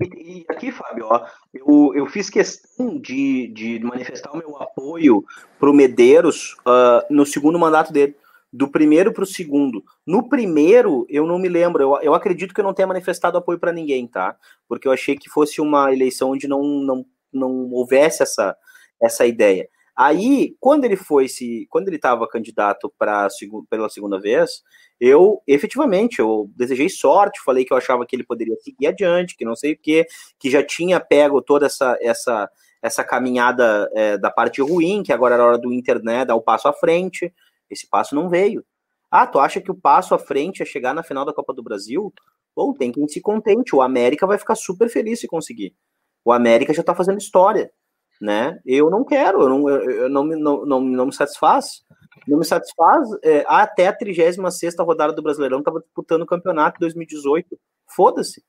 E aqui, Fábio, ó, eu, eu fiz questão de, de manifestar o meu apoio para o Medeiros uh, no segundo mandato dele do primeiro para o segundo. No primeiro, eu não me lembro, eu, eu acredito que eu não tenha manifestado apoio para ninguém, tá? Porque eu achei que fosse uma eleição onde não, não, não houvesse essa, essa ideia. Aí, quando ele foi se, quando ele estava candidato para pela segunda vez, eu efetivamente eu desejei sorte, falei que eu achava que ele poderia seguir adiante, que não sei o quê, que já tinha pego toda essa essa essa caminhada é, da parte ruim, que agora era hora do Inter, né, dar o passo à frente. Esse passo não veio. Ah, tu acha que o passo à frente é chegar na final da Copa do Brasil? Bom, tem quem se contente. O América vai ficar super feliz se conseguir. O América já tá fazendo história, né? Eu não quero, eu não, eu não, não, não, não me satisfaz. Não me satisfaz. É, até a 36 rodada do Brasileirão estava disputando o campeonato 2018. Foda-se,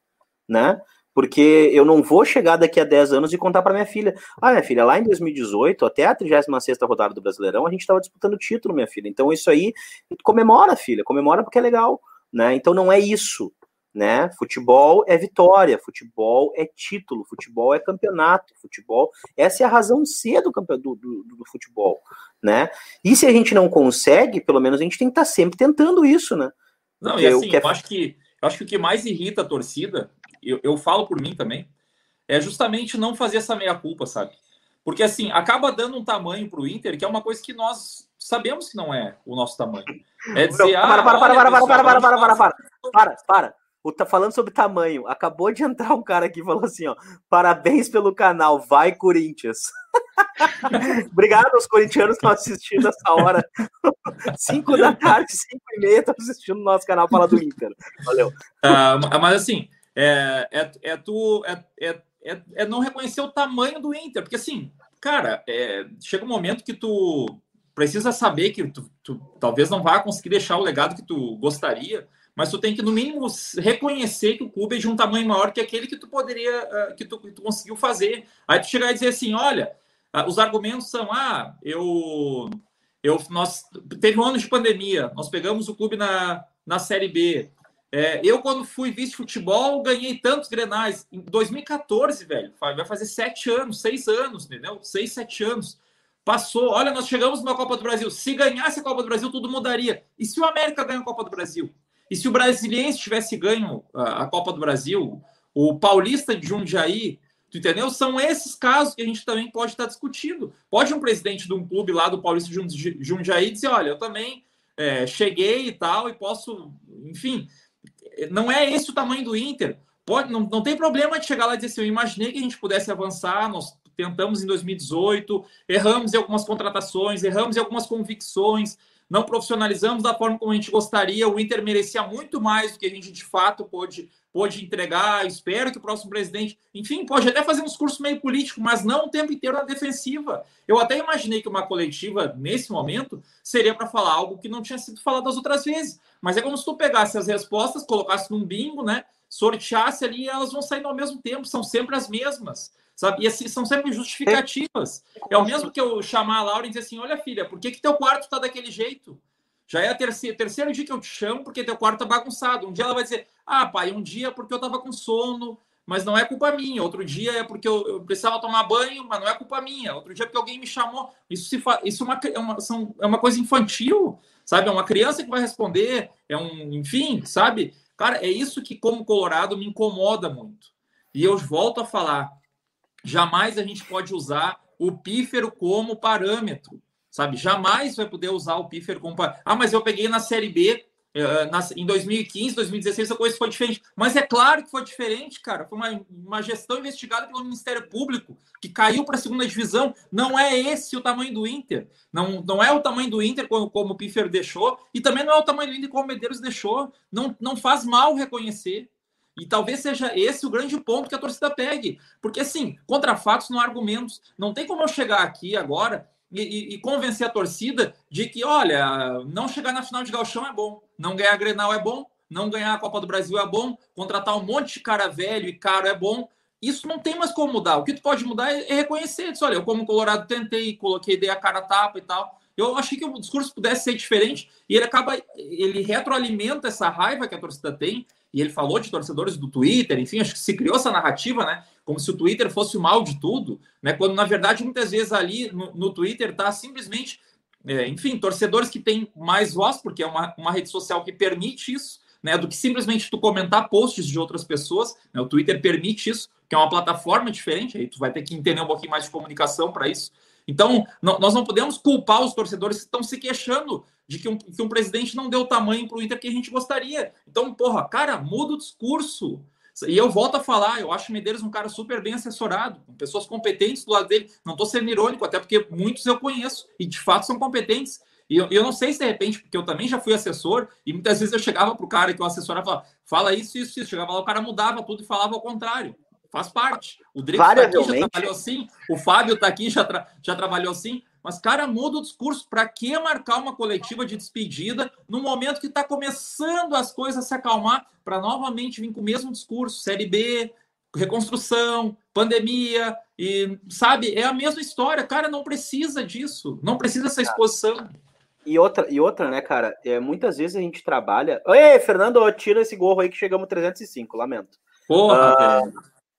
né? Porque eu não vou chegar daqui a 10 anos e contar para minha filha. Ah, minha filha, lá em 2018, até a 36 rodada do Brasileirão, a gente estava disputando o título, minha filha. Então isso aí, comemora, filha, comemora porque é legal. Né? Então não é isso. Né? Futebol é vitória, futebol é título, futebol é campeonato, futebol. Essa é a razão ser do, do, do, do futebol. Né? E se a gente não consegue, pelo menos a gente tem que estar tá sempre tentando isso, né? Não, e assim, eu, eu acho que eu acho que o que mais irrita a torcida eu, eu falo por mim também, é justamente não fazer essa meia-culpa, sabe? Porque assim, acaba dando um tamanho para o Inter, que é uma coisa que nós sabemos que não é o nosso tamanho. É dizer, para, para, para, para, para, para, para, para, para, para, para, para, o tá falando sobre tamanho. Acabou de entrar um cara aqui e falou assim, ó, parabéns pelo canal, vai Corinthians. Obrigado aos corintianos que estão assistindo essa hora. 5 da tarde, 5 e meia, estão assistindo o nosso canal Fala do Inter. Valeu. Uh, mas assim, é, é, é tu é, é, é, é, não reconhecer o tamanho do Inter, porque assim, cara, é, chega um momento que tu precisa saber que tu, tu, talvez não vá conseguir deixar o legado que tu gostaria, mas tu tem que no mínimo reconhecer que o clube é de um tamanho maior que aquele que tu poderia ah, que tu, que tu conseguiu fazer. Aí tu chegar e dizer assim, olha, ah, os argumentos são ah, eu eu nós teve um ano de pandemia, nós pegamos o clube na na série B, é, eu, quando fui vice-futebol, ganhei tantos grenais. Em 2014, velho, vai fazer sete anos, seis anos, entendeu? Seis, sete anos. Passou, olha, nós chegamos na Copa do Brasil. Se ganhasse a Copa do Brasil, tudo mudaria. E se o América ganha a Copa do Brasil? E se o Brasiliense tivesse ganho a Copa do Brasil, o Paulista de Jundiaí, tu entendeu? São esses casos que a gente também pode estar discutindo. Pode um presidente de um clube lá do Paulista de Jundiaí dizer: olha, eu também é, cheguei e tal, e posso, enfim não é esse o tamanho do Inter. Pode, não, não tem problema de chegar lá e dizer assim, eu imaginei que a gente pudesse avançar, nós tentamos em 2018, erramos em algumas contratações, erramos em algumas convicções, não profissionalizamos da forma como a gente gostaria, o Inter merecia muito mais do que a gente de fato pôde, pôde entregar, espero que o próximo presidente, enfim, pode até fazer um discurso meio político, mas não o tempo inteiro na defensiva. Eu até imaginei que uma coletiva, nesse momento, seria para falar algo que não tinha sido falado as outras vezes, mas é como se tu pegasse as respostas, colocasse num bingo, né? Sorteasse ali e elas vão sair ao mesmo tempo, são sempre as mesmas, sabe? E assim, são sempre justificativas. É o mesmo que eu chamar a Laura e dizer assim: olha, filha, por que, que teu quarto tá daquele jeito? Já é a terceira, terceiro dia que eu te chamo porque teu quarto tá bagunçado. Um dia ela vai dizer: ah, pai, um dia porque eu tava com sono, mas não é culpa minha. Outro dia é porque eu, eu, precisava tomar banho, mas não é culpa minha. Outro dia é porque alguém me chamou. Isso, se fa... Isso é, uma, é, uma, são, é uma coisa infantil, sabe? É uma criança que vai responder, é um, enfim, sabe? Cara, é isso que, como Colorado, me incomoda muito. E eu volto a falar: jamais a gente pode usar o pífero como parâmetro, sabe? Jamais vai poder usar o pífero como parâmetro. Ah, mas eu peguei na Série B eh, em 2015, 2016, a coisa foi diferente. Mas é claro que foi diferente, cara. Foi uma, uma gestão investigada pelo Ministério Público, que caiu para a segunda divisão. Não é esse o tamanho do Inter. Não, não é o tamanho do Inter como, como o Piffer deixou, e também não é o tamanho do Inter como o Medeiros deixou. Não, não faz mal reconhecer. E talvez seja esse o grande ponto que a torcida pegue. Porque, assim, contra fatos não há argumentos. Não tem como eu chegar aqui agora e, e, convencer a torcida de que, olha, não chegar na final de Galchão é bom, não ganhar a Grenal é bom, não ganhar a Copa do Brasil é bom, contratar um monte de cara velho e caro é bom, isso não tem mais como mudar. O que tu pode mudar é, é reconhecer. Diz, olha, eu como Colorado tentei, coloquei, dei a cara a tapa e tal. Eu achei que o discurso pudesse ser diferente e ele acaba, ele retroalimenta essa raiva que a torcida tem. E ele falou de torcedores do Twitter, enfim, acho que se criou essa narrativa, né? Como se o Twitter fosse o mal de tudo, né? Quando na verdade muitas vezes ali no, no Twitter tá simplesmente, é, enfim, torcedores que têm mais voz, porque é uma, uma rede social que permite isso, né? Do que simplesmente tu comentar posts de outras pessoas. Né, o Twitter permite isso, que é uma plataforma diferente, aí tu vai ter que entender um pouquinho mais de comunicação para isso. Então, nós não podemos culpar os torcedores que estão se queixando de que um, que um presidente não deu o tamanho para o Inter que a gente gostaria. Então, porra, cara, muda o discurso. E eu volto a falar, eu acho o Medeiros um cara super bem assessorado, com pessoas competentes do lado dele. Não estou sendo irônico, até porque muitos eu conheço e de fato são competentes. E eu, eu não sei se de repente, porque eu também já fui assessor, e muitas vezes eu chegava para o cara que eu assessorava e falava, fala isso, isso, isso. Chegava lá, o cara mudava tudo e falava ao contrário. Faz parte. O Drico está aqui, já trabalhou assim. O Fábio está aqui, já, tra já trabalhou assim. Mas, cara, muda o discurso. Para que marcar uma coletiva de despedida no momento que está começando as coisas a se acalmar para novamente vir com o mesmo discurso? Série B, reconstrução, pandemia, e sabe, é a mesma história. Cara, não precisa disso. Não precisa dessa exposição. E outra, e outra, né, cara? É, muitas vezes a gente trabalha. Ei, Fernando, tira esse gorro aí que chegamos 305, lamento. Porra, uh, velho.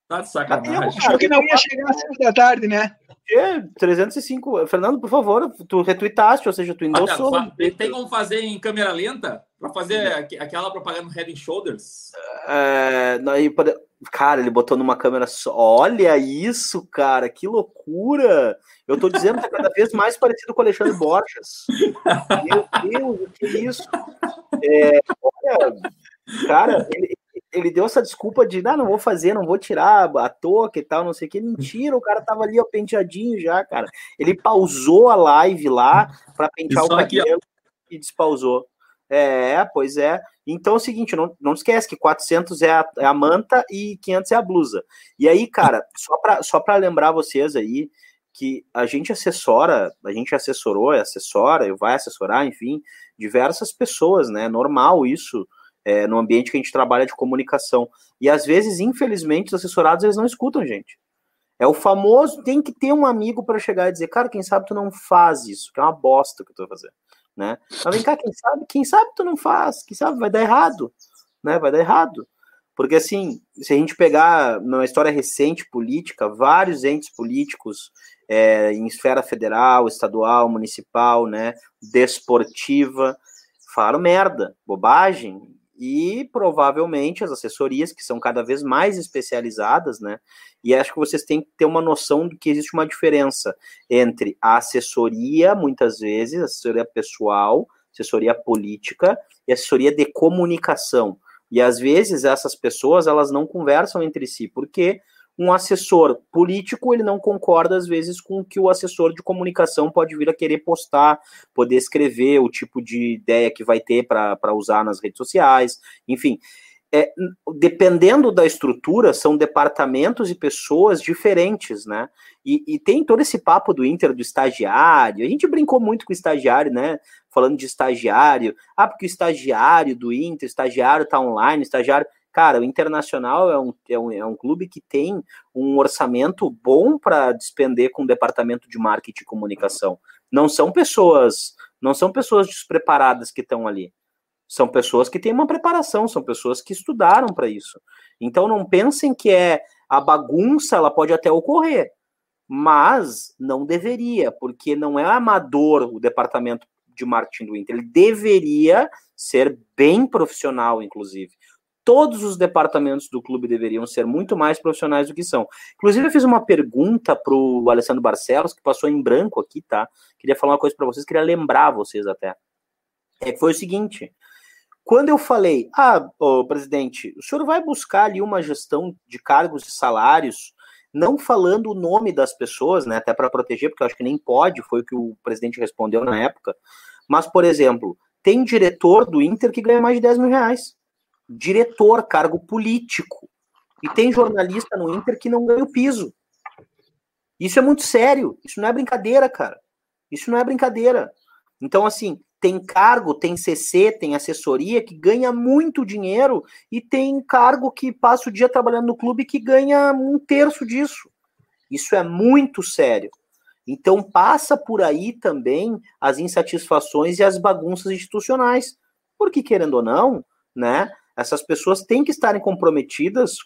Tá de sacanagem. Achou que não ia chegar às 5 da tarde, né? É, 305. Fernando, por favor, tu retuitaste, ou seja, tu endossou. Tem, tem como fazer em câmera lenta? Para fazer aquela propaganda Head and Shoulders? É, aí, cara, ele botou numa câmera só. Olha isso, cara, que loucura! Eu tô dizendo que é cada vez mais parecido com o Alexandre Borges. Meu Deus, o que é isso? É, olha, cara, ele, ele deu essa desculpa de, ah, não vou fazer, não vou tirar a touca e tal, não sei o que. Mentira, o cara tava ali, ó, penteadinho já, cara. Ele pausou a live lá para pentear o cabelo e despausou. É, pois é. Então é o seguinte, não, não esquece que 400 é a, é a manta e 500 é a blusa. E aí, cara, só para só pra lembrar vocês aí que a gente assessora, a gente assessorou, assessora, vai assessorar, enfim, diversas pessoas, né? Normal isso é, no ambiente que a gente trabalha de comunicação. E às vezes, infelizmente, os assessorados eles não escutam, gente. É o famoso, tem que ter um amigo para chegar e dizer, cara, quem sabe tu não faz isso, que é uma bosta que tu vai fazer, né? Mas vem cá, quem sabe, quem sabe tu não faz, quem sabe vai dar errado, né? Vai dar errado. Porque assim, se a gente pegar numa história recente política, vários entes políticos é, em esfera federal, estadual, municipal, né, desportiva, falaram merda, bobagem, e provavelmente as assessorias, que são cada vez mais especializadas, né? E acho que vocês têm que ter uma noção de que existe uma diferença entre a assessoria, muitas vezes, assessoria pessoal, assessoria política e assessoria de comunicação. E às vezes essas pessoas elas não conversam entre si, porque um assessor político ele não concorda às vezes com o que o assessor de comunicação pode vir a querer postar, poder escrever o tipo de ideia que vai ter para usar nas redes sociais, enfim. É, dependendo da estrutura, são departamentos e pessoas diferentes, né? E, e, tem todo esse papo do Inter do estagiário. A gente brincou muito com o estagiário, né? Falando de estagiário. Ah, porque o estagiário do Inter, estagiário tá online, estagiário. Cara, o Internacional é um, é um, é um clube que tem um orçamento bom para despender com o departamento de marketing e comunicação. Não são pessoas, não são pessoas despreparadas que estão ali. São pessoas que têm uma preparação, são pessoas que estudaram para isso. Então não pensem que é a bagunça, ela pode até ocorrer, mas não deveria, porque não é amador o departamento de marketing do Inter. Ele deveria ser bem profissional, inclusive todos os departamentos do clube deveriam ser muito mais profissionais do que são. Inclusive, eu fiz uma pergunta para o Alessandro Barcelos, que passou em branco aqui, tá? Queria falar uma coisa para vocês, queria lembrar vocês até. É que foi o seguinte: quando eu falei, ah, ô, presidente, o senhor vai buscar ali uma gestão de cargos e salários, não falando o nome das pessoas, né? Até para proteger, porque eu acho que nem pode, foi o que o presidente respondeu na época. Mas, por exemplo, tem diretor do Inter que ganha mais de 10 mil reais diretor, cargo político. E tem jornalista no Inter que não ganha o piso. Isso é muito sério. Isso não é brincadeira, cara. Isso não é brincadeira. Então, assim, tem cargo, tem CC, tem assessoria que ganha muito dinheiro e tem cargo que passa o dia trabalhando no clube que ganha um terço disso. Isso é muito sério. Então passa por aí também as insatisfações e as bagunças institucionais. Porque, querendo ou não, né, essas pessoas têm que estarem comprometidas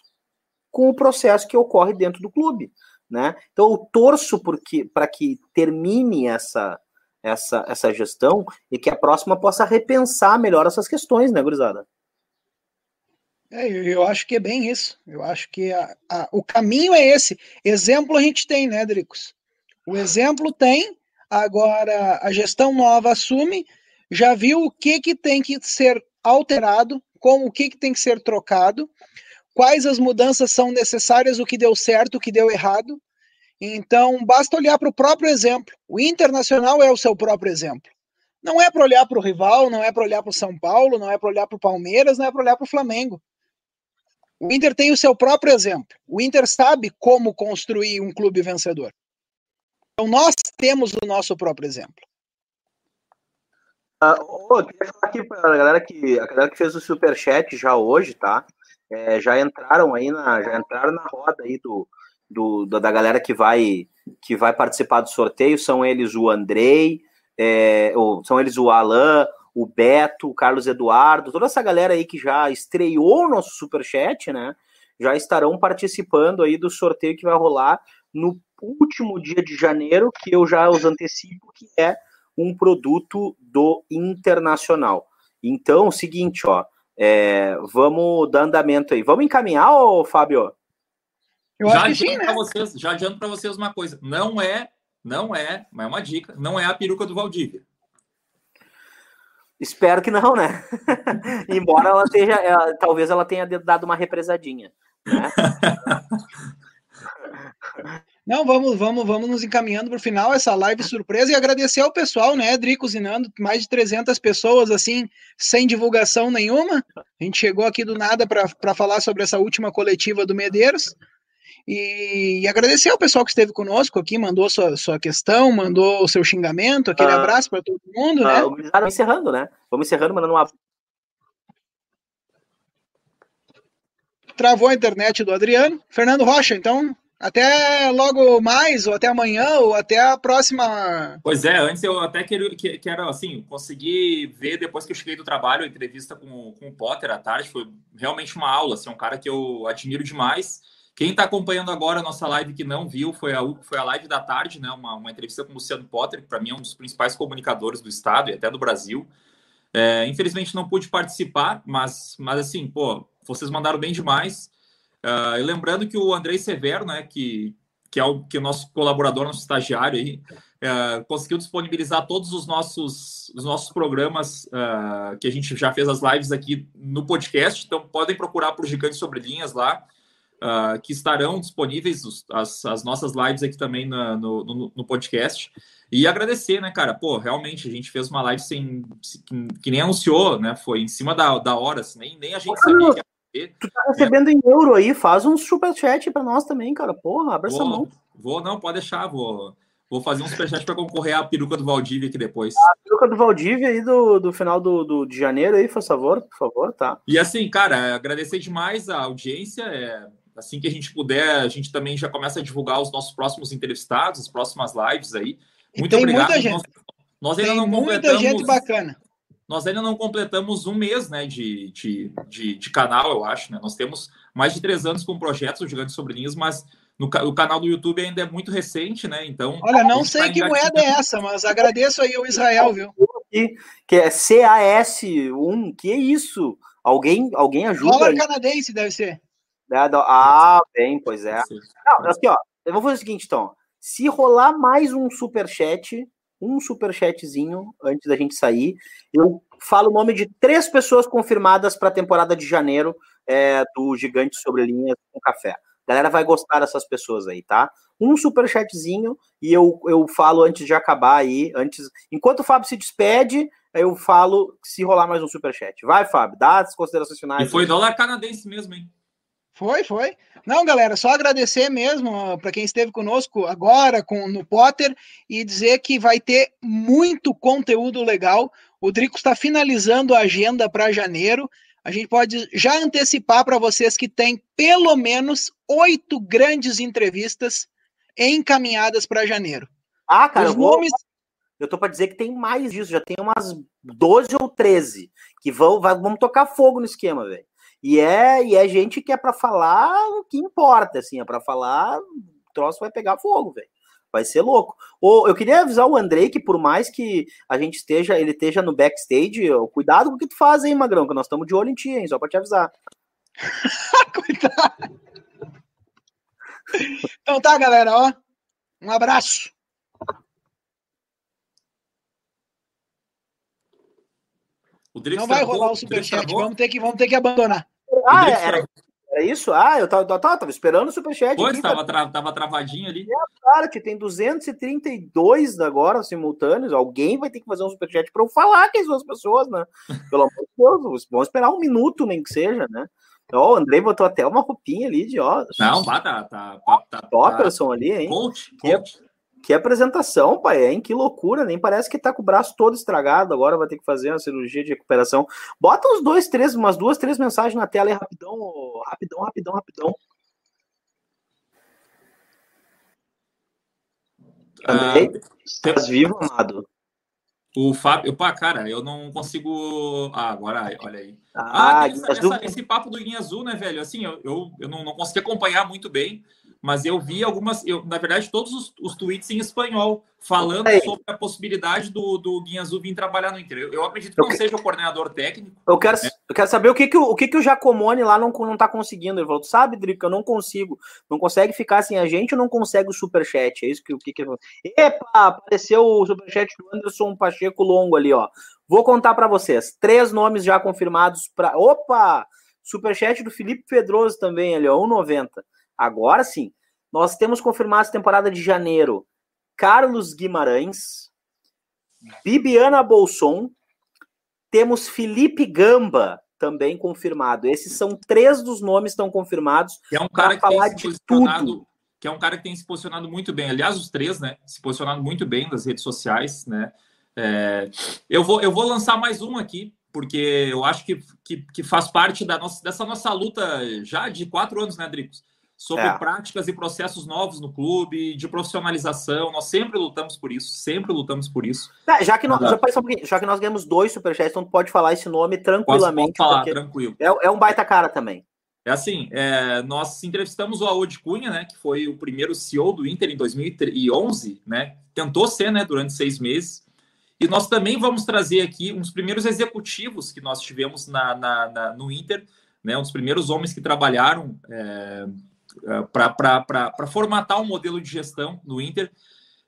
com o processo que ocorre dentro do clube. Né? Então eu torço para que termine essa, essa, essa gestão e que a próxima possa repensar melhor essas questões, né, gurizada? É, eu acho que é bem isso. Eu acho que a, a, o caminho é esse. Exemplo a gente tem, né, Dricos? O exemplo tem, agora a gestão nova assume, já viu o que, que tem que ser alterado, como o que, que tem que ser trocado, quais as mudanças são necessárias, o que deu certo, o que deu errado. Então, basta olhar para o próprio exemplo. O Internacional é o seu próprio exemplo. Não é para olhar para o rival, não é para olhar para o São Paulo, não é para olhar para o Palmeiras, não é para olhar para o Flamengo. O Inter tem o seu próprio exemplo. O Inter sabe como construir um clube vencedor. Então nós temos o nosso próprio exemplo. Uh, oh, queria falar aqui para a galera que a galera que fez o super chat já hoje, tá? É, já entraram aí na já entraram na roda aí do, do da galera que vai que vai participar do sorteio. São eles o Andrei, é, ou, são eles o Alan, o Beto, o Carlos Eduardo, toda essa galera aí que já estreou o nosso super chat, né? Já estarão participando aí do sorteio que vai rolar no último dia de janeiro, que eu já os antecipo, que é um produto do Internacional. Então, o seguinte, ó, é, vamos dar andamento aí. Vamos encaminhar, ô, Fábio? Eu já adianto sim, né? vocês, já adianto para vocês uma coisa. Não é, não é, mas é uma dica, não é a peruca do Valdívia. Espero que não, né? Embora ela seja, ela, talvez ela tenha dado uma represadinha. Né? Não, vamos, vamos, vamos nos encaminhando para o final essa live surpresa e agradecer ao pessoal, né, Dri cozinhando, mais de 300 pessoas assim, sem divulgação nenhuma. A gente chegou aqui do nada para falar sobre essa última coletiva do Medeiros. E, e, agradecer ao pessoal que esteve conosco aqui, mandou sua, sua questão, mandou o seu xingamento, aquele ah, abraço para todo mundo, ah, né? Vamos encerrando, né? Vamos encerrando, mandando um abraço. Travou a internet do Adriano. Fernando Rocha, então, até logo mais, ou até amanhã, ou até a próxima. Pois é, antes eu até quero, quero assim, conseguir ver depois que eu cheguei do trabalho, a entrevista com, com o Potter à tarde, foi realmente uma aula, assim, um cara que eu admiro demais. Quem está acompanhando agora a nossa live que não viu, foi a, foi a live da tarde, né? Uma, uma entrevista com o Luciano Potter, que para mim é um dos principais comunicadores do estado e até do Brasil. É, infelizmente não pude participar, mas, mas assim, pô, vocês mandaram bem demais. Uh, e lembrando que o Andrei Severo, né, que, que é o que é o nosso colaborador, nosso estagiário aí, uh, conseguiu disponibilizar todos os nossos, os nossos programas uh, que a gente já fez as lives aqui no podcast. Então podem procurar por Gigantes Sobre Linhas lá, que estarão disponíveis os, as, as nossas lives aqui também na, no, no, no, podcast. E agradecer, né, cara? Pô, realmente a gente fez uma live sem que, que nem anunciou, né? Foi em cima da, da hora, assim, nem, nem a gente sabia que Tu tá recebendo é. em euro aí, faz um superchat para nós também, cara. Porra, abre essa mão. Vou, não, pode deixar, vou. Vou fazer um superchat para concorrer à peruca do Valdívia aqui depois. A peruca do Valdívia aí do, do final do, do, de janeiro aí, por favor, por favor, tá. E assim, cara, agradecer demais a audiência. É, assim que a gente puder, a gente também já começa a divulgar os nossos próximos entrevistados, as próximas lives aí. Muito obrigado. Muita gente. Nós, nós ainda tem não completamos. Muita gente bacana nós ainda não completamos um mês né, de, de, de, de, canal, eu acho. Né? Nós temos mais de três anos com projetos Gigantes Sobre Linhas, mas no, o canal do YouTube ainda é muito recente, né? Então. Olha, não sei tá que moeda é essa, mas agradeço aí ao Israel, viu? Que é CAS1, que é isso? Alguém, alguém ajuda? Dólar canadense deve ser. É, ah, bem, pois é. Não, aqui, ó, eu vou fazer o seguinte, então. Se rolar mais um super chat, um super chatzinho antes da gente sair. Eu falo o nome de três pessoas confirmadas para a temporada de janeiro é, do Gigante Sobre Linhas com Café. A galera vai gostar dessas pessoas aí, tá? Um super chatzinho e eu, eu falo antes de acabar aí, antes, enquanto o Fábio se despede, eu falo se rolar mais um super chat. Vai, Fábio, dá as considerações finais. E foi dólar canadense mesmo, hein? Foi, foi. Não, galera, só agradecer mesmo para quem esteve conosco agora com, no Potter e dizer que vai ter muito conteúdo legal. O Drico está finalizando a agenda para janeiro. A gente pode já antecipar para vocês que tem pelo menos oito grandes entrevistas encaminhadas para janeiro. Ah, cara, Os nomes... eu tô para dizer que tem mais disso, já tem umas 12 ou 13 que vão, vai, vamos tocar fogo no esquema, velho. E é, e é gente que é para falar o que importa, assim, é para falar, o troço vai pegar fogo, velho. Vai ser louco. Ou eu queria avisar o Andrei que por mais que a gente esteja, ele esteja no backstage, cuidado com o que tu faz aí, Magrão, que nós estamos de olho em ti, hein, só para te avisar. cuidado. Então tá, galera, ó. Um abraço. Não vai rolar o superchat, vamos ter que, vamos ter que abandonar. Ah, era, era isso? Ah, eu tava, tava, tava esperando o superchat. Pois, aqui, tava, tra, tava travadinho ali. É, cara, que tem 232 agora simultâneos. Alguém vai ter que fazer um superchat para eu falar são as pessoas, né? Pelo amor de Deus, vamos esperar um minuto, nem que seja, né? Ó, o Andrei botou até uma roupinha ali de ó. Não, tá, tá, tá, tá, tá Topperson ali, hein? Coach, coach. Que apresentação, pai, hein? Que loucura, nem parece que tá com o braço todo estragado, agora vai ter que fazer uma cirurgia de recuperação. Bota uns dois, três, umas duas, três mensagens na tela aí, rapidão, rapidão, rapidão, rapidão. Andrei, ah, estás vivo, amado? O Fábio, pá, cara, eu não consigo. Ah, agora, olha aí. Ah, ah essa, essa, esse papo do Guinha Azul, né, velho? Assim, eu, eu, eu não, não consegui acompanhar muito bem mas eu vi algumas, eu, na verdade, todos os, os tweets em espanhol falando é. sobre a possibilidade do, do Guinhazu vir trabalhar no Inter. Eu, eu acredito que eu não que... seja o coordenador técnico. Eu quero, né? eu quero saber o que, que, o, o, que, que o Jacomone lá não, não tá conseguindo. Ele falou, sabe, Drico, eu não consigo. Não consegue ficar sem a gente ou não consegue o superchat? É isso que o que, que Epa, apareceu o superchat do Anderson Pacheco Longo ali, ó. Vou contar para vocês. Três nomes já confirmados para. Opa! Superchat do Felipe Pedroso também ali, ó, 1,90. Agora sim, nós temos confirmado a temporada de janeiro Carlos Guimarães, Bibiana Bolson, temos Felipe Gamba também confirmado. Esses são três dos nomes que estão confirmados. Que é um cara que falar de tudo. Que é um cara que tem se posicionado muito bem. Aliás, os três, né? Se posicionado muito bem nas redes sociais, né? É, eu, vou, eu vou lançar mais um aqui, porque eu acho que, que, que, faz parte da nossa, dessa nossa luta já de quatro anos, né, Dricos? Sobre é. práticas e processos novos no clube, de profissionalização. Nós sempre lutamos por isso, sempre lutamos por isso. Tá, já, que nós, já, um já, que nós ganhamos dois superchats, então pode falar esse nome tranquilamente. Posso falar, tranquilo. É, é, um baita cara também. É assim, é, nós entrevistamos o Aod Cunha, né, que foi o primeiro CEO do Inter em 2011, né, tentou ser, né, durante seis meses. E nós também vamos trazer aqui uns primeiros executivos que nós tivemos na, na, na no Inter, né, um dos primeiros homens que trabalharam é, para formatar um modelo de gestão no Inter.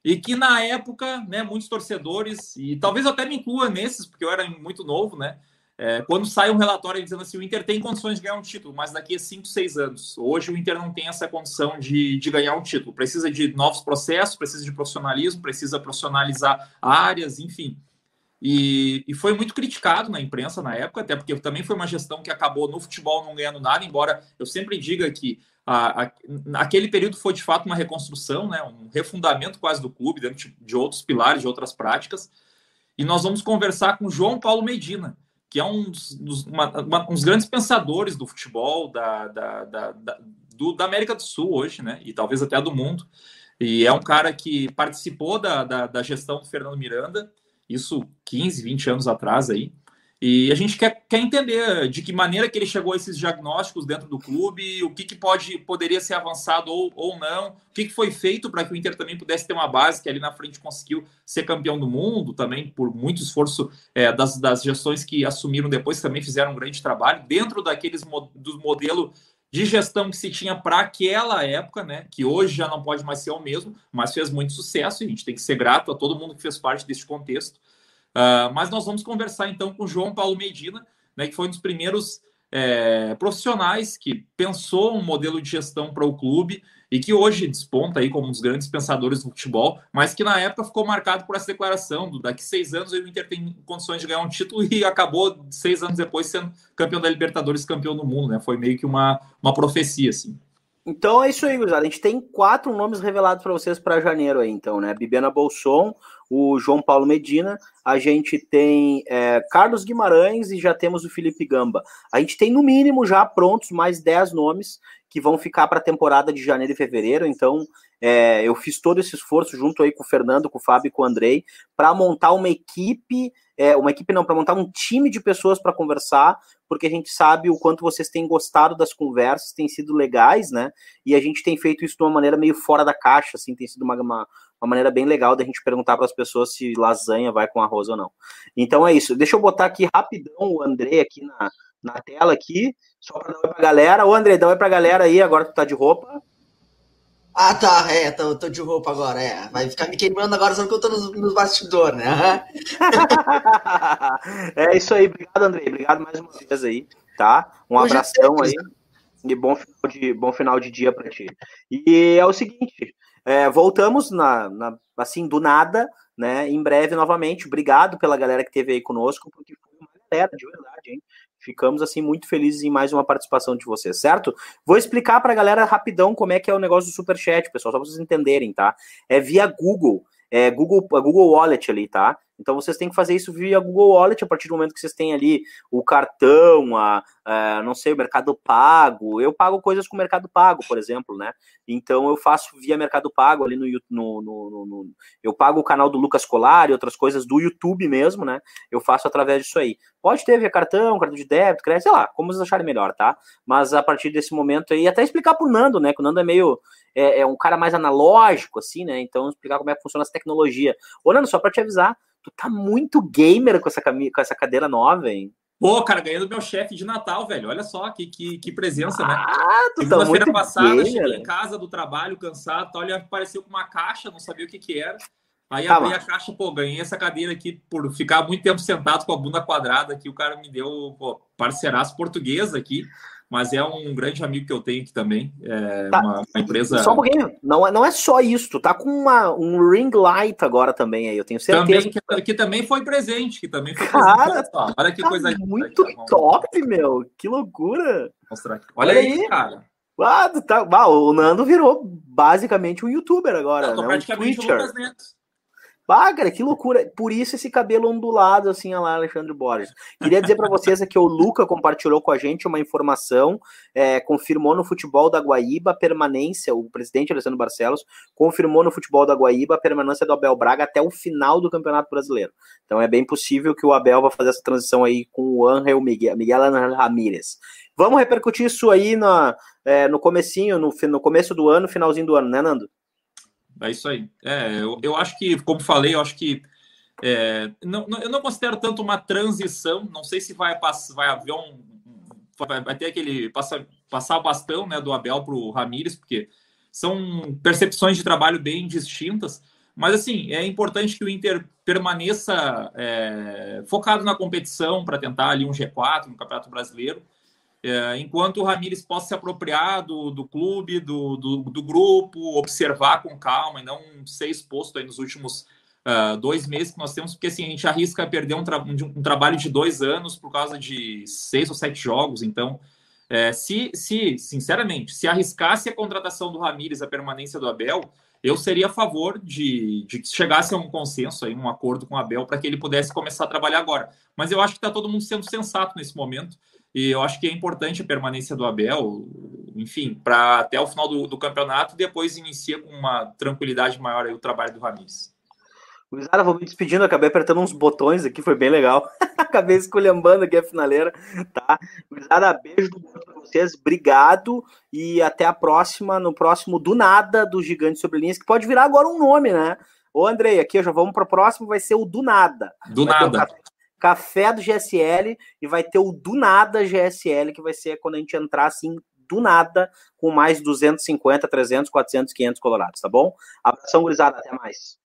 E que na época, né, muitos torcedores, e talvez até me inclua nesses, porque eu era muito novo, né? É, quando sai um relatório dizendo assim, o Inter tem condições de ganhar um título, mas daqui a 5, 6 anos. Hoje o Inter não tem essa condição de, de ganhar um título. Precisa de novos processos, precisa de profissionalismo, precisa profissionalizar áreas, enfim. E, e, foi muito criticado na imprensa na época, até porque também foi uma gestão que acabou no futebol não ganhando nada, embora eu sempre diga que a, a, aquele período foi de fato uma reconstrução, né, um refundamento quase do clube, dentro de outros pilares, de outras práticas. E nós vamos conversar com João Paulo Medina, que é um dos, uma, uma, uns grandes pensadores do futebol da, da, da, da, do, da América do Sul hoje, né, e talvez até do mundo. E é um cara que participou da, da, da gestão do Fernando Miranda, isso 15, 20 anos atrás aí. E a gente quer, quer entender de que maneira que ele chegou a esses diagnósticos dentro do clube, o que, que pode poderia ser avançado ou, ou não, o que, que foi feito para que o Inter também pudesse ter uma base que ali na frente conseguiu ser campeão do mundo, também por muito esforço é, das, das gestões que assumiram depois, também fizeram um grande trabalho, dentro daqueles do modelo de gestão que se tinha para aquela época, né? Que hoje já não pode mais ser o mesmo, mas fez muito sucesso e a gente tem que ser grato a todo mundo que fez parte desse contexto. Uh, mas nós vamos conversar então com o João Paulo Medina, né, que foi um dos primeiros é, profissionais que pensou um modelo de gestão para o clube e que hoje desponta aí como um dos grandes pensadores do futebol, mas que na época ficou marcado por essa declaração do daqui seis anos o Inter tem condições de ganhar um título e acabou seis anos depois sendo campeão da Libertadores, campeão do mundo, né? Foi meio que uma, uma profecia, assim. Então é isso aí, gurizada. A gente tem quatro nomes revelados para vocês para janeiro aí, então, né? Bibiana Bolson, o João Paulo Medina, a gente tem é, Carlos Guimarães e já temos o Felipe Gamba. A gente tem, no mínimo, já prontos mais dez nomes que vão ficar para a temporada de janeiro e fevereiro. Então, é, eu fiz todo esse esforço junto aí com o Fernando, com o Fábio e com o Andrei, para montar uma equipe é, uma equipe não, para montar um time de pessoas para conversar, porque a gente sabe o quanto vocês têm gostado das conversas, têm sido legais, né? E a gente tem feito isso de uma maneira meio fora da caixa, assim, tem sido uma, uma, uma maneira bem legal da gente perguntar para as pessoas se lasanha vai com arroz ou não. Então é isso. Deixa eu botar aqui rapidão o André aqui na, na tela aqui, só para dar oi pra galera. Ô André, dá oi pra galera aí, agora tu tá de roupa. Ah, tá, é, tô, tô de roupa agora, é. Vai ficar me queimando agora só que eu tô nos, nos bastidores, né? é isso aí, obrigado, Andrei. Obrigado mais uma vez aí, tá? Um Hoje é abração é aí e bom final de, bom final de dia para ti. E é o seguinte, é, voltamos na, na, assim, do nada, né? Em breve novamente. Obrigado pela galera que teve aí conosco, porque foi uma galera, de verdade, hein? ficamos assim muito felizes em mais uma participação de vocês, certo? Vou explicar para a galera rapidão como é que é o negócio do super chat, pessoal, só para vocês entenderem, tá? É via Google, é Google, Google Wallet ali, tá? Então vocês têm que fazer isso via Google Wallet a partir do momento que vocês têm ali o cartão, a, a, não sei, o Mercado Pago. Eu pago coisas com o Mercado Pago, por exemplo, né? Então eu faço via Mercado Pago ali no, no, no, no eu pago o canal do Lucas Colar e outras coisas do YouTube mesmo, né? Eu faço através disso aí. Pode ter via cartão, cartão de débito, crédito, sei lá, como vocês acharem melhor, tá? Mas a partir desse momento aí, até explicar pro Nando, né? Que o Nando é meio é, é um cara mais analógico, assim, né? Então explicar como é que funciona essa tecnologia. Ô, Nando, só para te avisar, Tu tá muito gamer com essa, cami com essa cadeira nova, hein? Pô, cara, ganhei do meu chefe de Natal, velho. Olha só que, que, que presença, né? Ah, tu tá muito passada, gamer. cheguei em casa do trabalho, cansado, tal, ele apareceu com uma caixa, não sabia o que que era. Aí tá abri a caixa, pô, ganhei essa cadeira aqui por ficar muito tempo sentado com a bunda quadrada aqui. O cara me deu, pô, parceiraço português aqui mas é um grande amigo que eu tenho aqui também. É tá. uma, uma, empresa. Só um pouquinho, não é, não é só isso, tu tá com uma, um ring light agora também aí, eu tenho certeza. Também, que, que também foi presente, que também foi cara, presente. Olha que tá coisa Muito aqui, top, meu, que loucura. Mostrar aqui. Olha, Olha aí, aí, cara. Ah, tá, ah, o Nando virou basicamente um youtuber agora. Eu tô né? praticamente um Lucas Neto. Ah, cara, que loucura. Por isso esse cabelo ondulado, assim, lá, Alexandre Borges. Queria dizer para vocês que o Luca compartilhou com a gente uma informação, é, confirmou no futebol da Guaíba a permanência, o presidente Alessandro Barcelos confirmou no futebol da Guaíba a permanência do Abel Braga até o final do Campeonato Brasileiro. Então é bem possível que o Abel vá fazer essa transição aí com o Angel Miguel, Miguel Ramírez. Vamos repercutir isso aí na, é, no comecinho, no, no começo do ano, finalzinho do ano, né, Nando? É isso aí. É, eu, eu acho que, como falei, eu acho que é, não, não, eu não considero tanto uma transição. Não sei se vai, vai haver um. Vai, vai ter aquele. Passar, passar o bastão né, do Abel para o Ramires, porque são percepções de trabalho bem distintas. Mas, assim, é importante que o Inter permaneça é, focado na competição para tentar ali um G4 no Campeonato Brasileiro. É, enquanto o Ramires possa se apropriar do, do clube, do, do, do, grupo, observar com calma e não ser exposto aí nos últimos uh, dois meses que nós temos, porque assim, a gente arrisca perder um, tra um, trabalho de dois anos por causa de seis ou sete jogos. Então, é, se, se, sinceramente, se arriscasse a contratação do Ramires, a permanência do Abel, eu seria a favor de, de que chegasse a um consenso, aí, um acordo com o Abel, para que ele pudesse começar a trabalhar agora. Mas eu acho que está todo mundo sendo sensato nesse momento. E eu acho que é importante a permanência do Abel, enfim, para até o final do, do, campeonato, depois inicia com uma tranquilidade maior aí o trabalho do Ramires. Gurizada, vou me despedindo, acabei apertando uns botões aqui, foi bem legal. acabei esculhambando aqui a finaleira, tá? Gurizada, beijo do para vocês, obrigado e até a próxima, no próximo Do Nada do Gigante Sobre Linhas, que pode virar agora um nome, né? Ô, Andrei, aqui já vamos para o próximo, vai ser o Do Nada. Do vai Nada. Café do GSL e vai ter o do nada GSL, que vai ser quando a gente entrar assim do nada com mais 250, 300, 400, 500 colorados, tá bom? Abração, gurizada, até mais.